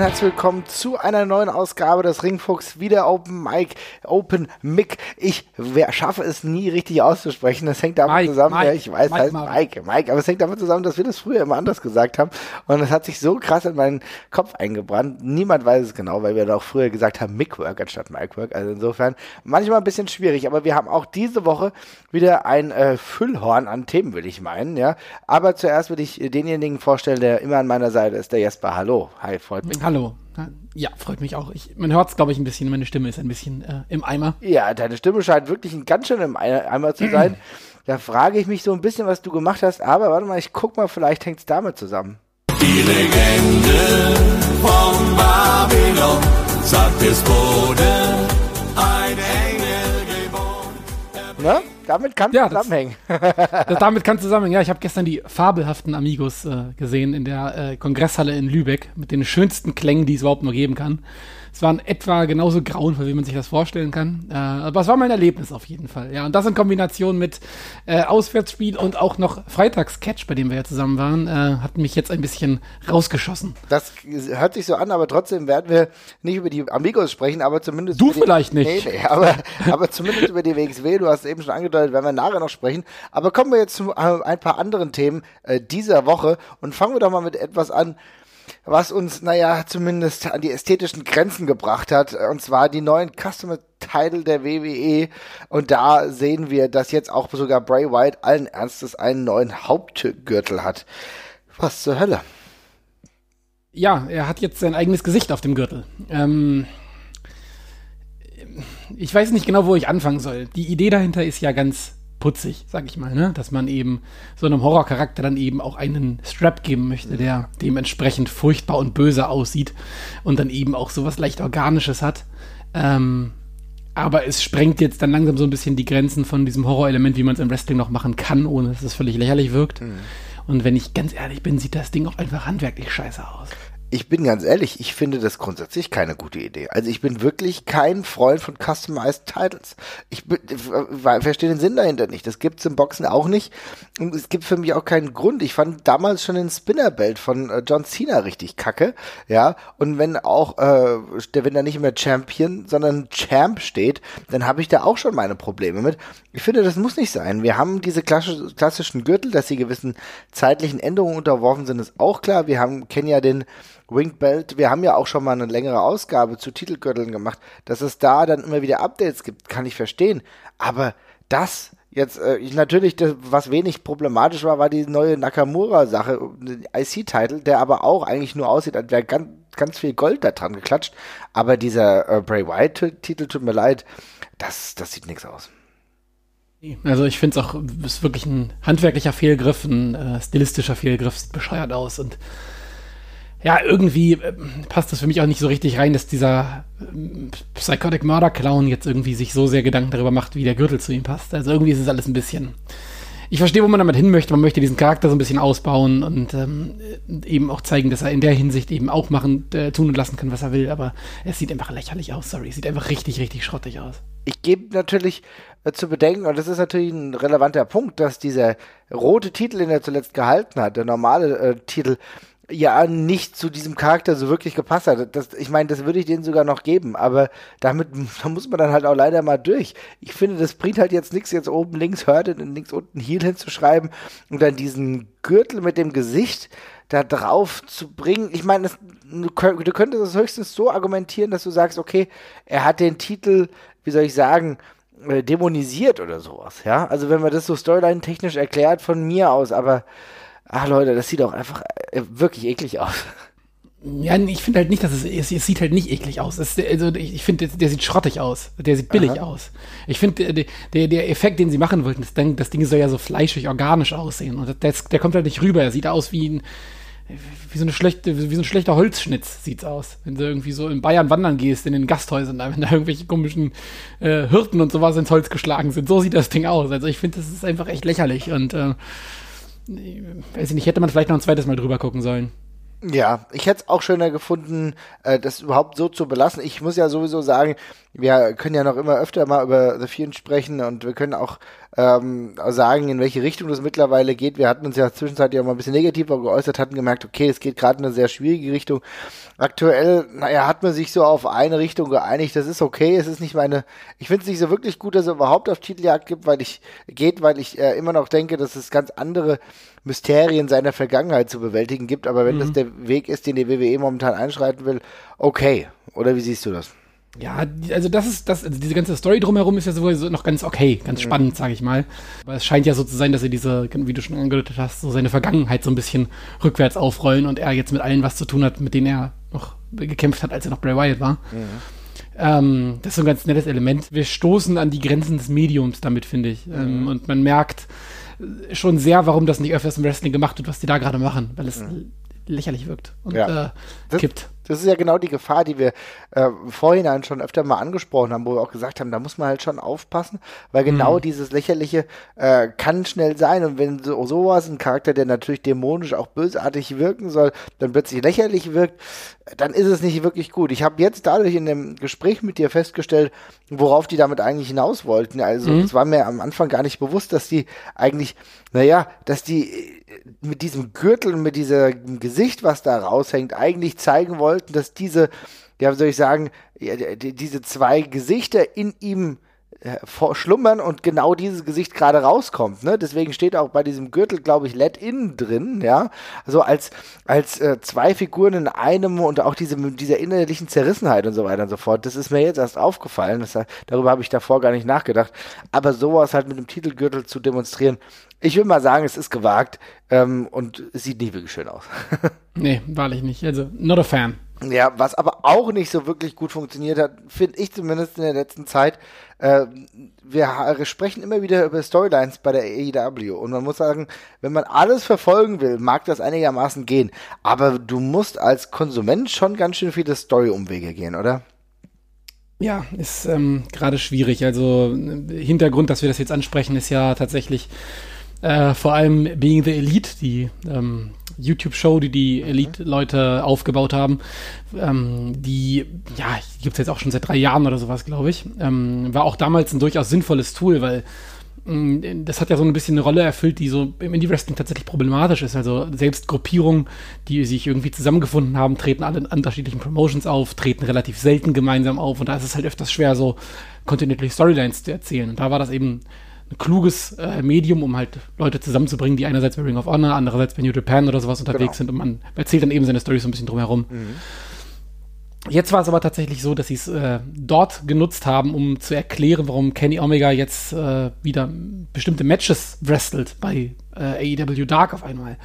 und herzlich willkommen zu einer neuen Ausgabe des Ringfuchs, wieder Open Mic, Open Mic. Ich wer, schaffe es nie richtig auszusprechen. Das hängt damit Mike, zusammen, Mike, ja, ich weiß, Mike, heißt Mike, Mike, aber es hängt damit zusammen, dass wir das früher immer anders gesagt haben. Und es hat sich so krass in meinen Kopf eingebrannt. Niemand weiß es genau, weil wir doch früher gesagt haben Micwork anstatt Micwork. Also insofern manchmal ein bisschen schwierig, aber wir haben auch diese Woche wieder ein äh, Füllhorn an Themen, will ich meinen, ja. Aber zuerst will ich denjenigen vorstellen, der immer an meiner Seite ist, der Jesper. Hallo. Hi, freut mich. Hallo. Ja, freut mich auch. Ich, man hört es, glaube ich, ein bisschen. Meine Stimme ist ein bisschen äh, im Eimer. Ja, deine Stimme scheint wirklich ein ganz schön im Eimer zu sein. da frage ich mich so ein bisschen, was du gemacht hast. Aber warte mal, ich guck mal, vielleicht hängt es damit zusammen. Die Legende von Babylon sagt es wurde ein Engel geboren. Ne? Damit kann ja, zusammenhängen. Das, damit kann zusammenhängen. Ja, ich habe gestern die fabelhaften Amigos äh, gesehen in der äh, Kongresshalle in Lübeck mit den schönsten Klängen, die es überhaupt nur geben kann. Es waren etwa genauso grauenvoll, wie man sich das vorstellen kann. Äh, aber es war mein Erlebnis auf jeden Fall. Ja, und das in Kombination mit äh, Auswärtsspiel und auch noch Freitagscatch, bei dem wir ja zusammen waren, äh, hat mich jetzt ein bisschen rausgeschossen. Das hört sich so an, aber trotzdem werden wir nicht über die Amigos sprechen, aber zumindest. Du vielleicht die, nicht. Nee, nee, aber, aber zumindest über die WXW, du hast eben schon angedeutet, werden wir nachher noch sprechen. Aber kommen wir jetzt zu äh, ein paar anderen Themen äh, dieser Woche und fangen wir doch mal mit etwas an, was uns, naja, zumindest an die ästhetischen Grenzen gebracht hat, und zwar die neuen Customer Title der WWE. Und da sehen wir, dass jetzt auch sogar Bray Wyatt allen Ernstes einen neuen Hauptgürtel hat. Was zur Hölle? Ja, er hat jetzt sein eigenes Gesicht auf dem Gürtel. Ähm, ich weiß nicht genau, wo ich anfangen soll. Die Idee dahinter ist ja ganz putzig, sag ich mal, ne? Dass man eben so einem Horrorcharakter dann eben auch einen Strap geben möchte, der dementsprechend furchtbar und böse aussieht und dann eben auch sowas leicht Organisches hat. Ähm, aber es sprengt jetzt dann langsam so ein bisschen die Grenzen von diesem Horrorelement, wie man es im Wrestling noch machen kann, ohne dass es völlig lächerlich wirkt. Mhm. Und wenn ich ganz ehrlich bin, sieht das Ding auch einfach handwerklich scheiße aus ich bin ganz ehrlich, ich finde das grundsätzlich keine gute Idee. Also ich bin wirklich kein Freund von Customized Titles. Ich bin, äh, verstehe den Sinn dahinter nicht. Das gibt's im Boxen auch nicht. Und es gibt für mich auch keinen Grund. Ich fand damals schon den Spinnerbelt von äh, John Cena richtig kacke. Ja. Und wenn auch, äh, wenn da nicht mehr Champion, sondern Champ steht, dann habe ich da auch schon meine Probleme mit. Ich finde, das muss nicht sein. Wir haben diese klassischen Gürtel, dass sie gewissen zeitlichen Änderungen unterworfen sind, ist auch klar. Wir haben, kennen ja den Winged Belt, wir haben ja auch schon mal eine längere Ausgabe zu Titelgürteln gemacht, dass es da dann immer wieder Updates gibt, kann ich verstehen. Aber das jetzt, äh, natürlich, das, was wenig problematisch war, war die neue Nakamura-Sache, IC-Titel, der aber auch eigentlich nur aussieht, als wäre ganz, ganz viel Gold da dran geklatscht. Aber dieser äh, Bray Wyatt-Titel, tut mir leid, das, das sieht nichts aus. Also ich finde es auch, ist wirklich ein handwerklicher Fehlgriff, ein äh, stilistischer Fehlgriff, sieht bescheuert aus und ja, irgendwie äh, passt das für mich auch nicht so richtig rein, dass dieser äh, Psychotic Murder Clown jetzt irgendwie sich so sehr Gedanken darüber macht, wie der Gürtel zu ihm passt. Also irgendwie ist es alles ein bisschen. Ich verstehe, wo man damit hin möchte. Man möchte diesen Charakter so ein bisschen ausbauen und ähm, eben auch zeigen, dass er in der Hinsicht eben auch machen, äh, tun und lassen kann, was er will. Aber es sieht einfach lächerlich aus. Sorry, es sieht einfach richtig, richtig schrottig aus. Ich gebe natürlich äh, zu bedenken, und das ist natürlich ein relevanter Punkt, dass dieser rote Titel, den er zuletzt gehalten hat, der normale äh, Titel, ja nicht zu diesem Charakter so wirklich gepasst hat. Das, ich meine, das würde ich denen sogar noch geben, aber damit da muss man dann halt auch leider mal durch. Ich finde, das bringt halt jetzt nichts, jetzt oben links hört und links unten Heal hinzuschreiben und dann diesen Gürtel mit dem Gesicht da drauf zu bringen. Ich meine, du, du könntest es höchstens so argumentieren, dass du sagst, okay, er hat den Titel, wie soll ich sagen, äh, dämonisiert oder sowas, ja. Also wenn man das so storyline-technisch erklärt von mir aus, aber ach Leute, das sieht auch einfach äh, wirklich eklig aus. Ja, ich finde halt nicht, dass es, es, es, sieht halt nicht eklig aus. Es, also ich finde, der, der, sieht schrottig aus. Der sieht billig Aha. aus. Ich finde, der, der, der Effekt, den sie machen wollten, das, das Ding soll ja so fleischig, organisch aussehen. Und das, der kommt halt nicht rüber. Er sieht aus wie ein, wie so eine schlechte, wie so ein schlechter Holzschnitz sieht's aus. Wenn du irgendwie so in Bayern wandern gehst, in den Gasthäusern, da, wenn da irgendwelche komischen äh, Hirten und sowas ins Holz geschlagen sind. So sieht das Ding aus. Also ich finde, das ist einfach echt lächerlich und äh, weiß ich nicht, hätte man vielleicht noch ein zweites Mal drüber gucken sollen. Ja, ich hätte es auch schöner gefunden, äh, das überhaupt so zu belassen. Ich muss ja sowieso sagen, wir können ja noch immer öfter mal über The Fiend sprechen und wir können auch ähm, sagen, in welche Richtung das mittlerweile geht. Wir hatten uns ja zwischenzeitlich auch mal ein bisschen negativer geäußert, hatten gemerkt, okay, es geht gerade in eine sehr schwierige Richtung. Aktuell, naja, hat man sich so auf eine Richtung geeinigt. Das ist okay. Es ist nicht meine, ich finde es nicht so wirklich gut, dass er überhaupt auf Titeljagd gibt, weil ich, geht, weil ich äh, immer noch denke, dass es ganz andere Mysterien seiner Vergangenheit zu bewältigen gibt. Aber wenn mhm. das der Weg ist, den die WWE momentan einschreiten will, okay. Oder wie siehst du das? Ja, also das ist das, also diese ganze Story drumherum ist ja sowieso noch ganz okay, ganz mhm. spannend, sage ich mal. Aber es scheint ja so zu sein, dass er diese, wie du schon angedeutet hast, so seine Vergangenheit so ein bisschen rückwärts aufrollen und er jetzt mit allen was zu tun hat, mit denen er noch gekämpft hat, als er noch Bray Wyatt war. Mhm. Ähm, das ist so ein ganz nettes Element. Wir stoßen an die Grenzen des Mediums damit, finde ich. Ähm, mhm. und man merkt, schon sehr, warum das nicht öfters im Wrestling gemacht wird, was die da gerade machen, weil es lächerlich wirkt und ja. äh, kippt. Das ist ja genau die Gefahr, die wir äh, vorhinein schon öfter mal angesprochen haben, wo wir auch gesagt haben, da muss man halt schon aufpassen, weil genau mhm. dieses Lächerliche äh, kann schnell sein und wenn so sowas, ein Charakter, der natürlich dämonisch auch bösartig wirken soll, dann plötzlich lächerlich wirkt, dann ist es nicht wirklich gut. Ich habe jetzt dadurch in dem Gespräch mit dir festgestellt, worauf die damit eigentlich hinaus wollten. Also mhm. es war mir am Anfang gar nicht bewusst, dass die eigentlich, naja, dass die mit diesem Gürtel und mit diesem Gesicht, was da raushängt, eigentlich zeigen wollten, dass diese, ja, wie soll ich sagen, diese zwei Gesichter in ihm äh, schlummern und genau dieses Gesicht gerade rauskommt. Ne? Deswegen steht auch bei diesem Gürtel, glaube ich, Let In drin, ja. Also als, als äh, zwei Figuren in einem und auch diese, dieser innerlichen Zerrissenheit und so weiter und so fort. Das ist mir jetzt erst aufgefallen. Das, darüber habe ich davor gar nicht nachgedacht. Aber sowas halt mit dem Titelgürtel zu demonstrieren, ich will mal sagen, es ist gewagt ähm, und es sieht nie wirklich schön aus. nee, wahrlich nicht. Also, not a fan. Ja, was aber auch nicht so wirklich gut funktioniert hat, finde ich zumindest in der letzten Zeit. Äh, wir sprechen immer wieder über Storylines bei der AEW und man muss sagen, wenn man alles verfolgen will, mag das einigermaßen gehen. Aber du musst als Konsument schon ganz schön viele Story-Umwege gehen, oder? Ja, ist ähm, gerade schwierig. Also Hintergrund, dass wir das jetzt ansprechen, ist ja tatsächlich äh, vor allem Being the Elite, die ähm, YouTube-Show, die die Elite-Leute aufgebaut haben, ähm, die, ja, gibt es jetzt auch schon seit drei Jahren oder sowas, glaube ich. Ähm, war auch damals ein durchaus sinnvolles Tool, weil mm, das hat ja so ein bisschen eine Rolle erfüllt, die so im Indie-Wrestling tatsächlich problematisch ist. Also selbst Gruppierungen, die sich irgendwie zusammengefunden haben, treten alle in unterschiedlichen Promotions auf, treten relativ selten gemeinsam auf und da ist es halt öfters schwer, so kontinuierlich Storylines zu erzählen. Und da war das eben ein kluges äh, Medium, um halt Leute zusammenzubringen, die einerseits bei Ring of Honor, andererseits bei New Japan oder sowas unterwegs genau. sind und man erzählt dann eben seine Story so ein bisschen drumherum. Mhm. Jetzt war es aber tatsächlich so, dass sie es äh, dort genutzt haben, um zu erklären, warum Kenny Omega jetzt äh, wieder bestimmte Matches wrestelt bei äh, AEW Dark auf einmal.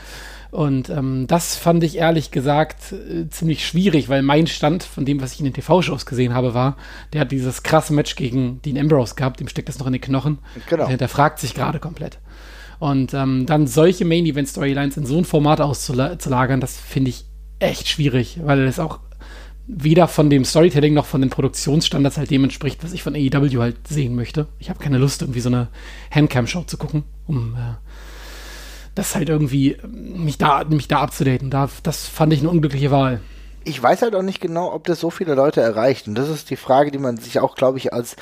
Und ähm, das fand ich ehrlich gesagt äh, ziemlich schwierig, weil mein Stand von dem, was ich in den TV-Shows gesehen habe, war, der hat dieses krasse Match gegen Dean Ambrose gehabt, dem steckt das noch in den Knochen. Genau. Der hinterfragt sich gerade komplett. Und ähm, dann solche Main-Event-Storylines in so ein Format auszulagern, das finde ich echt schwierig, weil es auch weder von dem Storytelling noch von den Produktionsstandards halt dem entspricht, was ich von AEW halt sehen möchte. Ich habe keine Lust, irgendwie so eine Handcam-Show zu gucken, um äh, das halt irgendwie mich da, mich da abzudaten. Da, das fand ich eine unglückliche Wahl. Ich weiß halt auch nicht genau, ob das so viele Leute erreicht. Und das ist die Frage, die man sich auch, glaube ich, als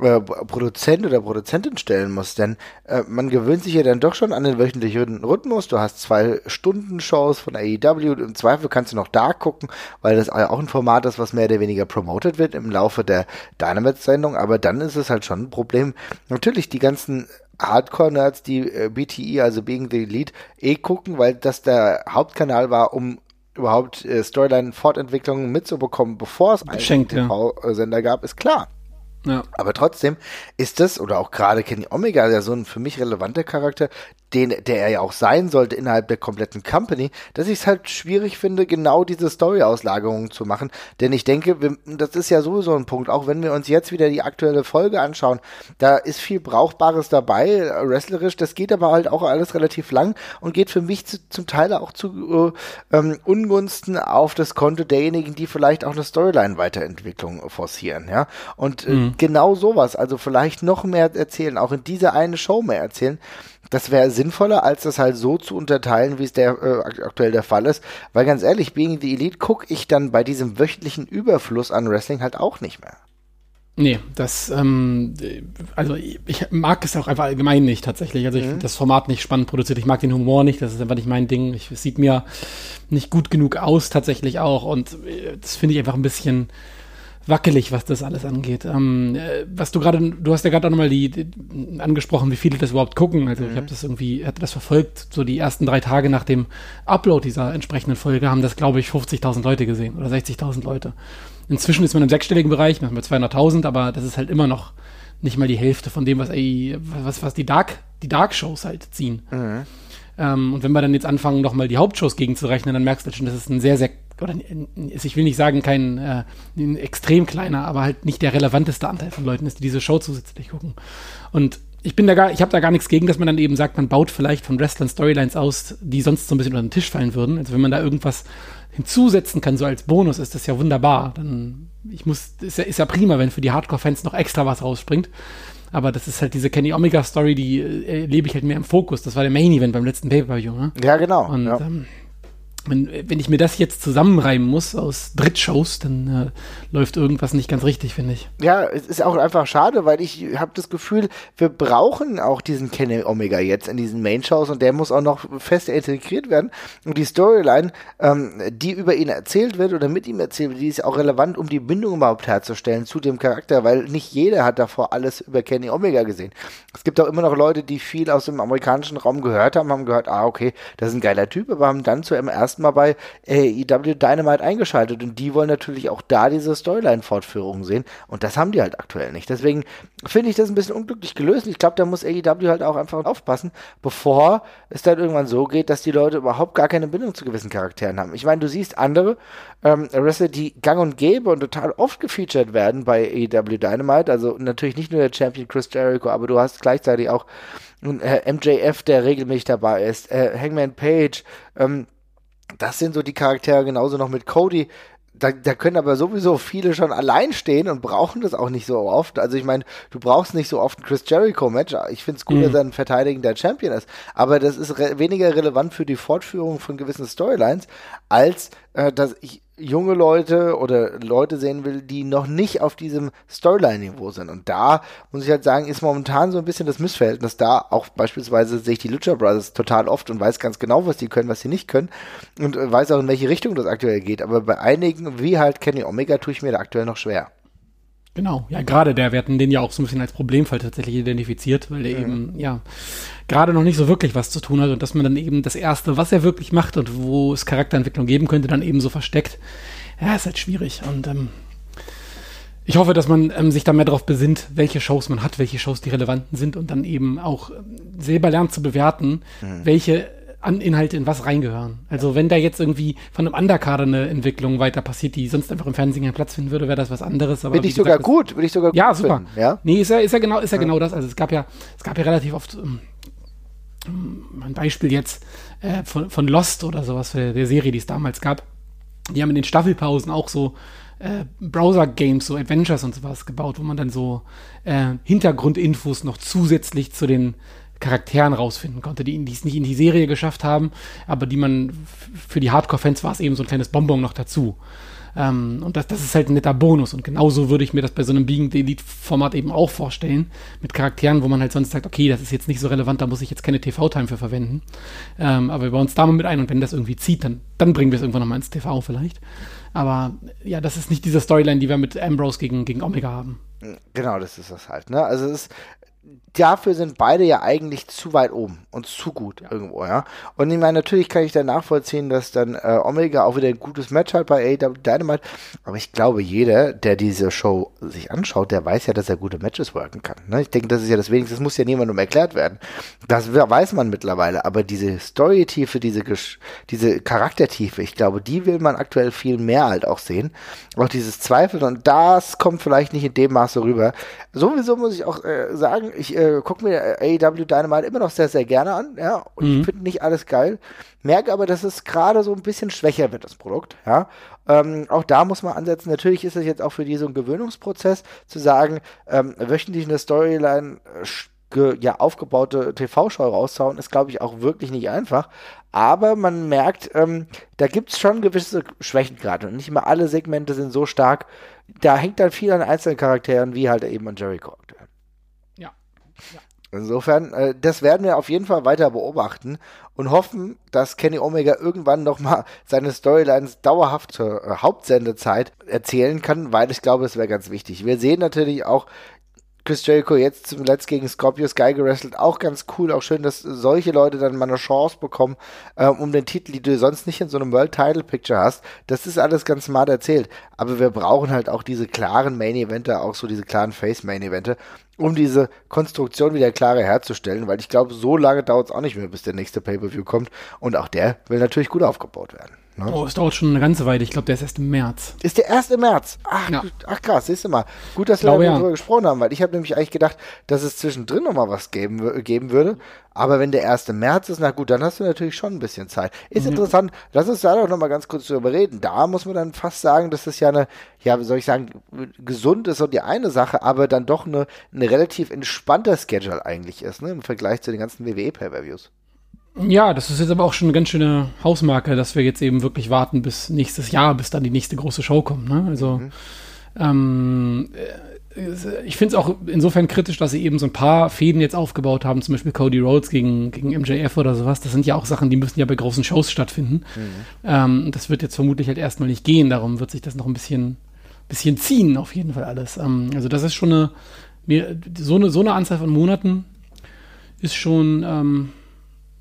äh, Produzent oder Produzentin stellen muss, denn äh, man gewöhnt sich ja dann doch schon an den wöchentlichen Rhythmus. Du hast zwei Stunden Shows von AEW, im Zweifel kannst du noch da gucken, weil das auch ein Format ist, was mehr oder weniger promoted wird im Laufe der Dynamite-Sendung, aber dann ist es halt schon ein Problem. Natürlich die ganzen Hardcore-Nerds, die äh, BTE, also Being the Elite, eh gucken, weil das der Hauptkanal war, um überhaupt äh, Storyline-Fortentwicklungen mitzubekommen, bevor es einen TV-Sender gab, ist klar. Ja. Aber trotzdem ist das, oder auch gerade Kenny Omega, ja so ein für mich relevanter Charakter, den, der er ja auch sein sollte innerhalb der kompletten Company, dass ich es halt schwierig finde, genau diese Story-Auslagerungen zu machen. Denn ich denke, wir, das ist ja sowieso ein Punkt, auch wenn wir uns jetzt wieder die aktuelle Folge anschauen, da ist viel Brauchbares dabei, wrestlerisch, das geht aber halt auch alles relativ lang und geht für mich zu, zum Teil auch zu äh, ähm, Ungunsten auf das Konto derjenigen, die vielleicht auch eine Storyline-Weiterentwicklung forcieren, ja. Und äh, mhm. Genau sowas, also vielleicht noch mehr erzählen, auch in dieser eine Show mehr erzählen, Das wäre sinnvoller, als das halt so zu unterteilen, wie es der äh, aktuell der Fall ist. Weil ganz ehrlich, Being the Elite gucke ich dann bei diesem wöchentlichen Überfluss an Wrestling halt auch nicht mehr. Nee, das, ähm, also ich mag es auch einfach allgemein nicht tatsächlich. Also ich mhm. finde das Format nicht spannend produziert. Ich mag den Humor nicht, das ist einfach nicht mein Ding. Ich, es sieht mir nicht gut genug aus tatsächlich auch. Und äh, das finde ich einfach ein bisschen wackelig, was das alles angeht. Ähm, äh, was du gerade, du hast ja gerade auch nochmal die, die, angesprochen, wie viele das überhaupt gucken. Also mhm. ich habe das irgendwie, hatte das verfolgt, so die ersten drei Tage nach dem Upload dieser entsprechenden Folge haben das, glaube ich, 50.000 Leute gesehen oder 60.000 Leute. Inzwischen ist man im sechsstelligen Bereich, wir haben 200.000, aber das ist halt immer noch nicht mal die Hälfte von dem, was, ey, was, was die Dark, die Dark Shows halt ziehen. Mhm. Ähm, und wenn wir dann jetzt anfangen, nochmal die Hauptshows gegenzurechnen, dann merkst du halt schon, das ist ein sehr, sehr, oder ich will nicht sagen, kein äh, extrem kleiner, aber halt nicht der relevanteste Anteil von Leuten ist, die diese Show zusätzlich gucken. Und ich bin da gar, ich habe da gar nichts gegen, dass man dann eben sagt, man baut vielleicht von Wrestlern Storylines aus, die sonst so ein bisschen unter den Tisch fallen würden. Also wenn man da irgendwas hinzusetzen kann, so als Bonus, ist das ja wunderbar. Dann, ich muss, ist ja, ist ja prima, wenn für die Hardcore-Fans noch extra was rausspringt. Aber das ist halt diese Kenny Omega Story, die äh, lebe ich halt mehr im Fokus. Das war der Main Event beim letzten Pay-Per-View, ne? Ja, genau. Und ja. Ähm, wenn, wenn ich mir das jetzt zusammenreimen muss aus Drittshows, dann äh, läuft irgendwas nicht ganz richtig, finde ich. Ja, es ist auch einfach schade, weil ich habe das Gefühl, wir brauchen auch diesen Kenny Omega jetzt in diesen Main-Shows und der muss auch noch fest integriert werden. Und die Storyline, ähm, die über ihn erzählt wird oder mit ihm erzählt wird, die ist auch relevant, um die Bindung überhaupt herzustellen zu dem Charakter, weil nicht jeder hat davor alles über Kenny Omega gesehen. Es gibt auch immer noch Leute, die viel aus dem amerikanischen Raum gehört haben, haben gehört, ah, okay, das ist ein geiler Typ, aber haben dann zu ersten ersten Mal bei AEW Dynamite eingeschaltet und die wollen natürlich auch da diese Storyline-Fortführung sehen und das haben die halt aktuell nicht. Deswegen finde ich das ein bisschen unglücklich gelöst. Ich glaube, da muss AEW halt auch einfach aufpassen, bevor es dann irgendwann so geht, dass die Leute überhaupt gar keine Bindung zu gewissen Charakteren haben. Ich meine, du siehst andere ähm, Wrestler, die gang und gäbe und total oft gefeatured werden bei AEW Dynamite, also natürlich nicht nur der Champion Chris Jericho, aber du hast gleichzeitig auch äh, MJF, der regelmäßig dabei ist, äh, Hangman Page, ähm, das sind so die Charaktere genauso noch mit Cody. Da, da können aber sowieso viele schon allein stehen und brauchen das auch nicht so oft. Also ich meine, du brauchst nicht so oft ein Chris Jericho-Match. Ich finde es gut, mhm. dass er ein verteidigender Champion ist. Aber das ist re weniger relevant für die Fortführung von gewissen Storylines, als äh, dass ich junge Leute oder Leute sehen will, die noch nicht auf diesem Storyline-Niveau sind. Und da muss ich halt sagen, ist momentan so ein bisschen das Missverhältnis da. Auch beispielsweise sehe ich die Lucha Brothers total oft und weiß ganz genau, was die können, was sie nicht können. Und äh, weiß auch, in welche Richtung das aktuell geht. Aber bei einigen, wie halt Kenny Omega, tue ich mir da aktuell noch schwer. Genau, ja, gerade der, wir hatten den ja auch so ein bisschen als Problemfall tatsächlich identifiziert, weil der mhm. eben, ja, gerade noch nicht so wirklich was zu tun hat und dass man dann eben das Erste, was er wirklich macht und wo es Charakterentwicklung geben könnte, dann eben so versteckt. Ja, ist halt schwierig und ähm, ich hoffe, dass man ähm, sich da mehr darauf besinnt, welche Shows man hat, welche Shows die relevanten sind und dann eben auch ähm, selber lernt zu bewerten, mhm. welche an Inhalte in was reingehören. Also wenn da jetzt irgendwie von einem Underkader eine Entwicklung weiter passiert, die sonst einfach im Fernsehen keinen Platz finden würde, wäre das was anderes. Aber Finde ich sogar gut, würde ich sogar ja, gut super. Finden, ja, Nee, ist ja, ist ja genau, ist ja, ja, genau das. Also es gab ja, es gab ja relativ oft um, um, ein Beispiel jetzt äh, von, von Lost oder sowas, der, der Serie, die es damals gab. Die haben in den Staffelpausen auch so äh, Browser-Games, so Adventures und sowas gebaut, wo man dann so äh, Hintergrundinfos noch zusätzlich zu den Charakteren rausfinden konnte, die es nicht in die Serie geschafft haben, aber die man für die Hardcore-Fans war es eben so ein kleines Bonbon noch dazu. Ähm, und das, das ist halt ein netter Bonus. Und genauso würde ich mir das bei so einem Being Elite-Format eben auch vorstellen, mit Charakteren, wo man halt sonst sagt, okay, das ist jetzt nicht so relevant, da muss ich jetzt keine TV-Time für verwenden. Ähm, aber wir bauen uns da mal mit ein und wenn das irgendwie zieht, dann, dann bringen wir es irgendwann nochmal ins TV vielleicht. Aber ja, das ist nicht diese Storyline, die wir mit Ambrose gegen, gegen Omega haben. Genau, das ist das halt. Ne? Also es ist, dafür sind beide ja eigentlich zu weit oben und zu gut ja. irgendwo, ja. Und ich meine, natürlich kann ich da nachvollziehen, dass dann äh, Omega auch wieder ein gutes Match hat bei AEW Dynamite, aber ich glaube, jeder, der diese Show sich anschaut, der weiß ja, dass er gute Matches worken kann. Ne? Ich denke, das ist ja das Wenigste, das muss ja niemandem erklärt werden. Das weiß man mittlerweile, aber diese Storytiefe, diese, diese Charaktertiefe, ich glaube, die will man aktuell viel mehr halt auch sehen. Auch dieses Zweifeln und das kommt vielleicht nicht in dem Maße rüber. Sowieso muss ich auch äh, sagen, ich äh, gucke mir AEW Dynamite immer noch sehr, sehr gerne an, ja, und mhm. ich finde nicht alles geil. Merke aber, dass es gerade so ein bisschen schwächer wird, das Produkt, ja. Ähm, auch da muss man ansetzen. Natürlich ist es jetzt auch für die so ein Gewöhnungsprozess, zu sagen, ähm, wöchentlich eine Storyline äh, ja, aufgebaute TV-Show rauszuhauen, ist, glaube ich, auch wirklich nicht einfach. Aber man merkt, ähm, da gibt es schon gewisse Schwächen gerade. Und nicht immer alle Segmente sind so stark. Da hängt dann viel an einzelnen Charakteren, wie halt eben an Jericho aktuell. Insofern, äh, das werden wir auf jeden Fall weiter beobachten und hoffen, dass Kenny Omega irgendwann nochmal seine Storylines dauerhaft zur äh, Hauptsendezeit erzählen kann, weil ich glaube, es wäre ganz wichtig. Wir sehen natürlich auch Chris Jericho jetzt zuletzt gegen Scorpio Sky gewrestelt, auch ganz cool, auch schön, dass solche Leute dann mal eine Chance bekommen, äh, um den Titel, die du sonst nicht in so einem World Title Picture hast. Das ist alles ganz smart erzählt, aber wir brauchen halt auch diese klaren Main Evente, auch so diese klaren Face Main Evente, um diese Konstruktion wieder klarer herzustellen, weil ich glaube, so lange dauert es auch nicht mehr, bis der nächste Pay-Per-View kommt. Und auch der will natürlich gut aufgebaut werden. Ne? Oh, es dauert schon eine ganze Weile. Ich glaube, der ist erst im März. Ist der erst im März? Ach, ja. ach krass, siehst du mal. Gut, dass wir darüber ja. gesprochen haben, weil ich habe nämlich eigentlich gedacht, dass es zwischendrin nochmal was geben, geben würde. Aber wenn der erste März ist, na gut, dann hast du natürlich schon ein bisschen Zeit. Ist mhm. interessant. Lass uns da doch nochmal ganz kurz drüber reden. Da muss man dann fast sagen, dass das ja eine, ja, wie soll ich sagen, gesund ist und die eine Sache, aber dann doch eine, eine relativ entspannter Schedule eigentlich ist, ne, im Vergleich zu den ganzen WWE-Pay-Per-Views. Ja, das ist jetzt aber auch schon eine ganz schöne Hausmarke, dass wir jetzt eben wirklich warten bis nächstes Jahr, bis dann die nächste große Show kommt. Ne? Also mhm. ähm, äh, ich finde es auch insofern kritisch, dass sie eben so ein paar Fäden jetzt aufgebaut haben, zum Beispiel Cody Rhodes gegen, gegen MJF oder sowas. Das sind ja auch Sachen, die müssen ja bei großen Shows stattfinden. Mhm. Ähm, das wird jetzt vermutlich halt erstmal nicht gehen, darum wird sich das noch ein bisschen, bisschen ziehen, auf jeden Fall alles. Ähm, also das ist schon eine, so eine, so eine Anzahl von Monaten ist schon, ähm,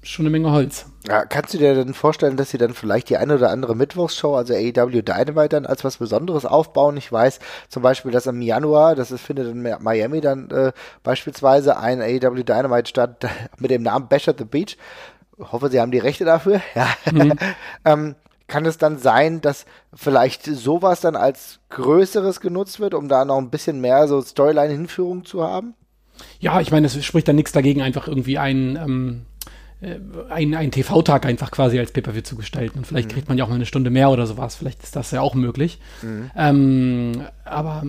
schon eine Menge Holz. Ja, kannst du dir denn vorstellen, dass sie dann vielleicht die eine oder andere Mittwochsshow, also AEW Dynamite dann als was Besonderes aufbauen? Ich weiß zum Beispiel, dass im Januar, das ist, findet in Miami dann äh, beispielsweise ein AEW Dynamite statt mit dem Namen Bash at the Beach. Ich hoffe, sie haben die Rechte dafür. Ja. Mhm. ähm, kann es dann sein, dass vielleicht sowas dann als Größeres genutzt wird, um da noch ein bisschen mehr so Storyline-Hinführung zu haben? Ja, ich meine, es spricht dann nichts dagegen, einfach irgendwie ein ähm äh, einen, einen TV-Tag einfach quasi als Pay-Per-View zu gestalten. Und vielleicht mhm. kriegt man ja auch mal eine Stunde mehr oder sowas. Vielleicht ist das ja auch möglich. Mhm. Ähm, aber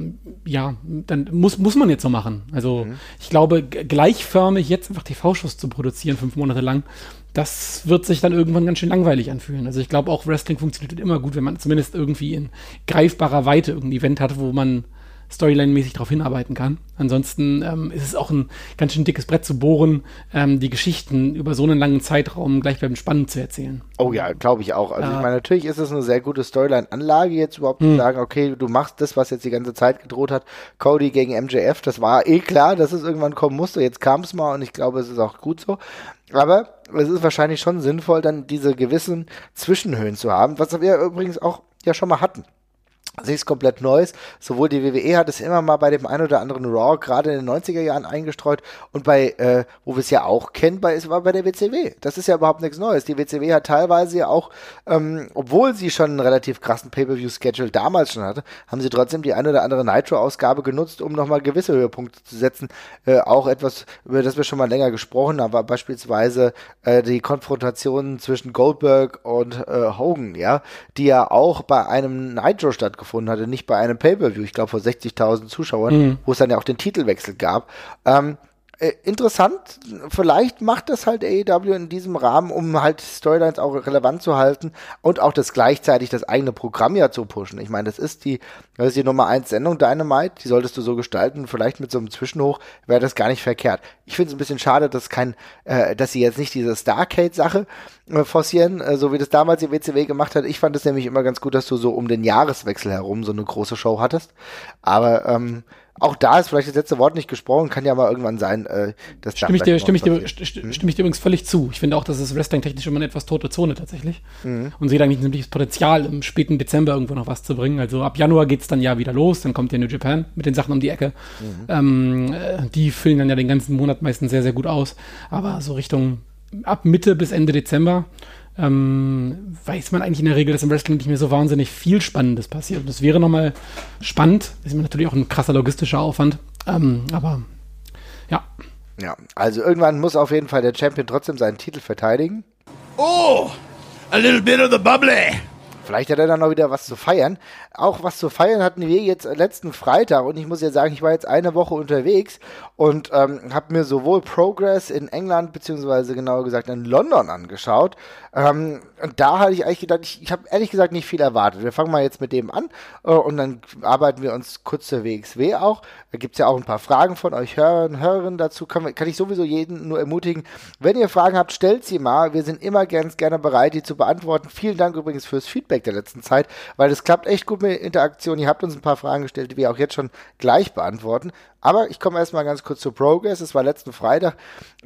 ja, dann muss, muss man jetzt so machen. Also mhm. ich glaube, gleichförmig jetzt einfach TV-Shows zu produzieren, fünf Monate lang, das wird sich dann irgendwann ganz schön langweilig anfühlen. Also ich glaube auch Wrestling funktioniert immer gut, wenn man zumindest irgendwie in greifbarer Weite irgendein Event hat, wo man Storyline-mäßig darauf hinarbeiten kann. Ansonsten ähm, ist es auch ein ganz schön dickes Brett zu bohren, ähm, die Geschichten über so einen langen Zeitraum gleichbleibend spannend zu erzählen. Oh ja, glaube ich auch. Also ja. ich meine, natürlich ist es eine sehr gute Storyline-Anlage, jetzt überhaupt hm. zu sagen, okay, du machst das, was jetzt die ganze Zeit gedroht hat, Cody gegen MJF, das war eh klar, dass es irgendwann kommen musste, jetzt kam es mal und ich glaube, es ist auch gut so. Aber es ist wahrscheinlich schon sinnvoll, dann diese gewissen Zwischenhöhen zu haben, was wir übrigens auch ja schon mal hatten nichts komplett Neues. Sowohl die WWE hat es immer mal bei dem einen oder anderen Raw gerade in den 90er Jahren eingestreut und bei, äh, wo wir es ja auch kennen, bei, war bei der WCW. Das ist ja überhaupt nichts Neues. Die WCW hat teilweise ja auch, ähm, obwohl sie schon einen relativ krassen Pay-Per-View-Schedule damals schon hatte, haben sie trotzdem die eine oder andere Nitro-Ausgabe genutzt, um nochmal gewisse Höhepunkte zu setzen. Äh, auch etwas, über das wir schon mal länger gesprochen haben, war beispielsweise äh, die Konfrontation zwischen Goldberg und äh, Hogan, ja, die ja auch bei einem Nitro stattgefunden stattgefunden hatte, nicht bei einem Pay-Per-View, ich glaube vor 60.000 Zuschauern, mhm. wo es dann ja auch den Titelwechsel gab. Ähm, äh, interessant, vielleicht macht das halt AEW in diesem Rahmen, um halt Storylines auch relevant zu halten und auch das gleichzeitig das eigene Programm ja zu pushen. Ich meine, das ist die, das ist die Nummer 1 Sendung Dynamite, die solltest du so gestalten, vielleicht mit so einem Zwischenhoch wäre das gar nicht verkehrt. Ich finde es ein bisschen schade, dass kein, äh, dass sie jetzt nicht diese Starcade-Sache äh, forcieren, äh, so wie das damals die WCW gemacht hat. Ich fand es nämlich immer ganz gut, dass du so um den Jahreswechsel herum so eine große Show hattest. Aber ähm, auch da ist vielleicht das letzte Wort nicht gesprochen, kann ja mal irgendwann sein, äh, dass stimme ich dir, stimme ich dir, st stimme ich dir übrigens völlig zu. Ich finde auch, dass es Wrestling-technisch immer eine etwas tote Zone tatsächlich. Mhm. Und sehe da eigentlich nämlich das Potenzial, im späten Dezember irgendwo noch was zu bringen. Also ab Januar geht es dann ja wieder los, dann kommt ja New Japan mit den Sachen um die Ecke. Mhm. Ähm, äh, die füllen dann ja den ganzen Monat meistens sehr, sehr gut aus. Aber so Richtung ab Mitte bis Ende Dezember ähm, weiß man eigentlich in der Regel, dass im Wrestling nicht mehr so wahnsinnig viel Spannendes passiert. Und das wäre nochmal spannend. Das ist natürlich auch ein krasser logistischer Aufwand. Ähm, aber ja. Ja, also irgendwann muss auf jeden Fall der Champion trotzdem seinen Titel verteidigen. Oh, a little bit of the bubbly. Vielleicht hat er dann noch wieder was zu feiern. Auch was zu feiern hatten wir jetzt letzten Freitag und ich muss ja sagen, ich war jetzt eine Woche unterwegs und ähm, habe mir sowohl Progress in England beziehungsweise genauer gesagt in London angeschaut. Ähm, und da hatte ich eigentlich gedacht, ich, ich habe ehrlich gesagt nicht viel erwartet. Wir fangen mal jetzt mit dem an äh, und dann arbeiten wir uns kurz zur WXW auch. Da gibt's ja auch ein paar Fragen von euch Hörern, Hörerinnen dazu. Kann, kann ich sowieso jeden nur ermutigen. Wenn ihr Fragen habt, stellt sie mal. Wir sind immer ganz gerne bereit, die zu beantworten. Vielen Dank übrigens fürs Feedback der letzten Zeit, weil es klappt echt gut mit Interaktion. Ihr habt uns ein paar Fragen gestellt, die wir auch jetzt schon gleich beantworten. Aber ich komme erstmal ganz kurz zu Progress. Es war letzten Freitag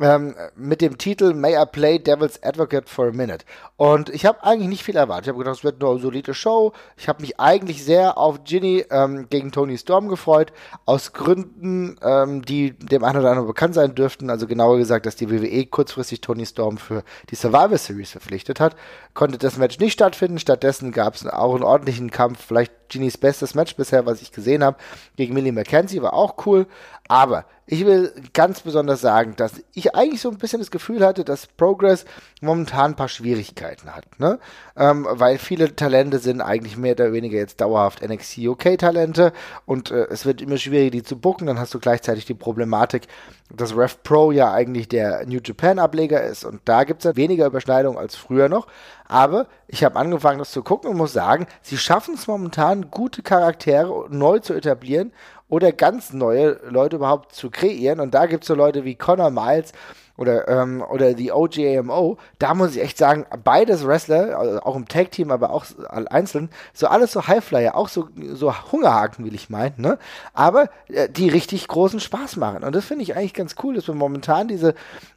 ähm, mit dem Titel May I Play Devil's Advocate for a Minute. Und ich habe eigentlich nicht viel erwartet. Ich habe gedacht, es wird nur eine solide Show. Ich habe mich eigentlich sehr auf Ginny ähm, gegen Tony Storm gefreut. Aus Gründen, ähm, die dem einen oder anderen bekannt sein dürften. Also genauer gesagt, dass die WWE kurzfristig Tony Storm für die Survivor Series verpflichtet hat. Konnte das Match nicht stattfinden. Stattdessen gab es auch einen ordentlichen Kampf. Vielleicht Ginnys bestes Match bisher, was ich gesehen habe, gegen Millie McKenzie. War auch cool. Aber ich will ganz besonders sagen, dass ich eigentlich so ein bisschen das Gefühl hatte, dass Progress momentan ein paar Schwierigkeiten hat, ne? Ähm, weil viele Talente sind eigentlich mehr oder weniger jetzt dauerhaft NXT UK Talente und äh, es wird immer schwieriger, die zu bucken. Dann hast du gleichzeitig die Problematik, dass Rev Pro ja eigentlich der New Japan Ableger ist und da gibt es ja weniger Überschneidung als früher noch. Aber ich habe angefangen, das zu gucken und muss sagen, sie schaffen es momentan, gute Charaktere neu zu etablieren oder ganz neue Leute überhaupt zu kreieren. Und da gibt es so Leute wie Connor Miles oder, ähm, oder die OGAMO, da muss ich echt sagen, beides Wrestler, also auch im Tag-Team, aber auch einzeln, so alles so Highflyer, auch so, so Hungerhaken, will ich meinen, ne? Aber äh, die richtig großen Spaß machen. Und das finde ich eigentlich ganz cool, dass wir momentan diese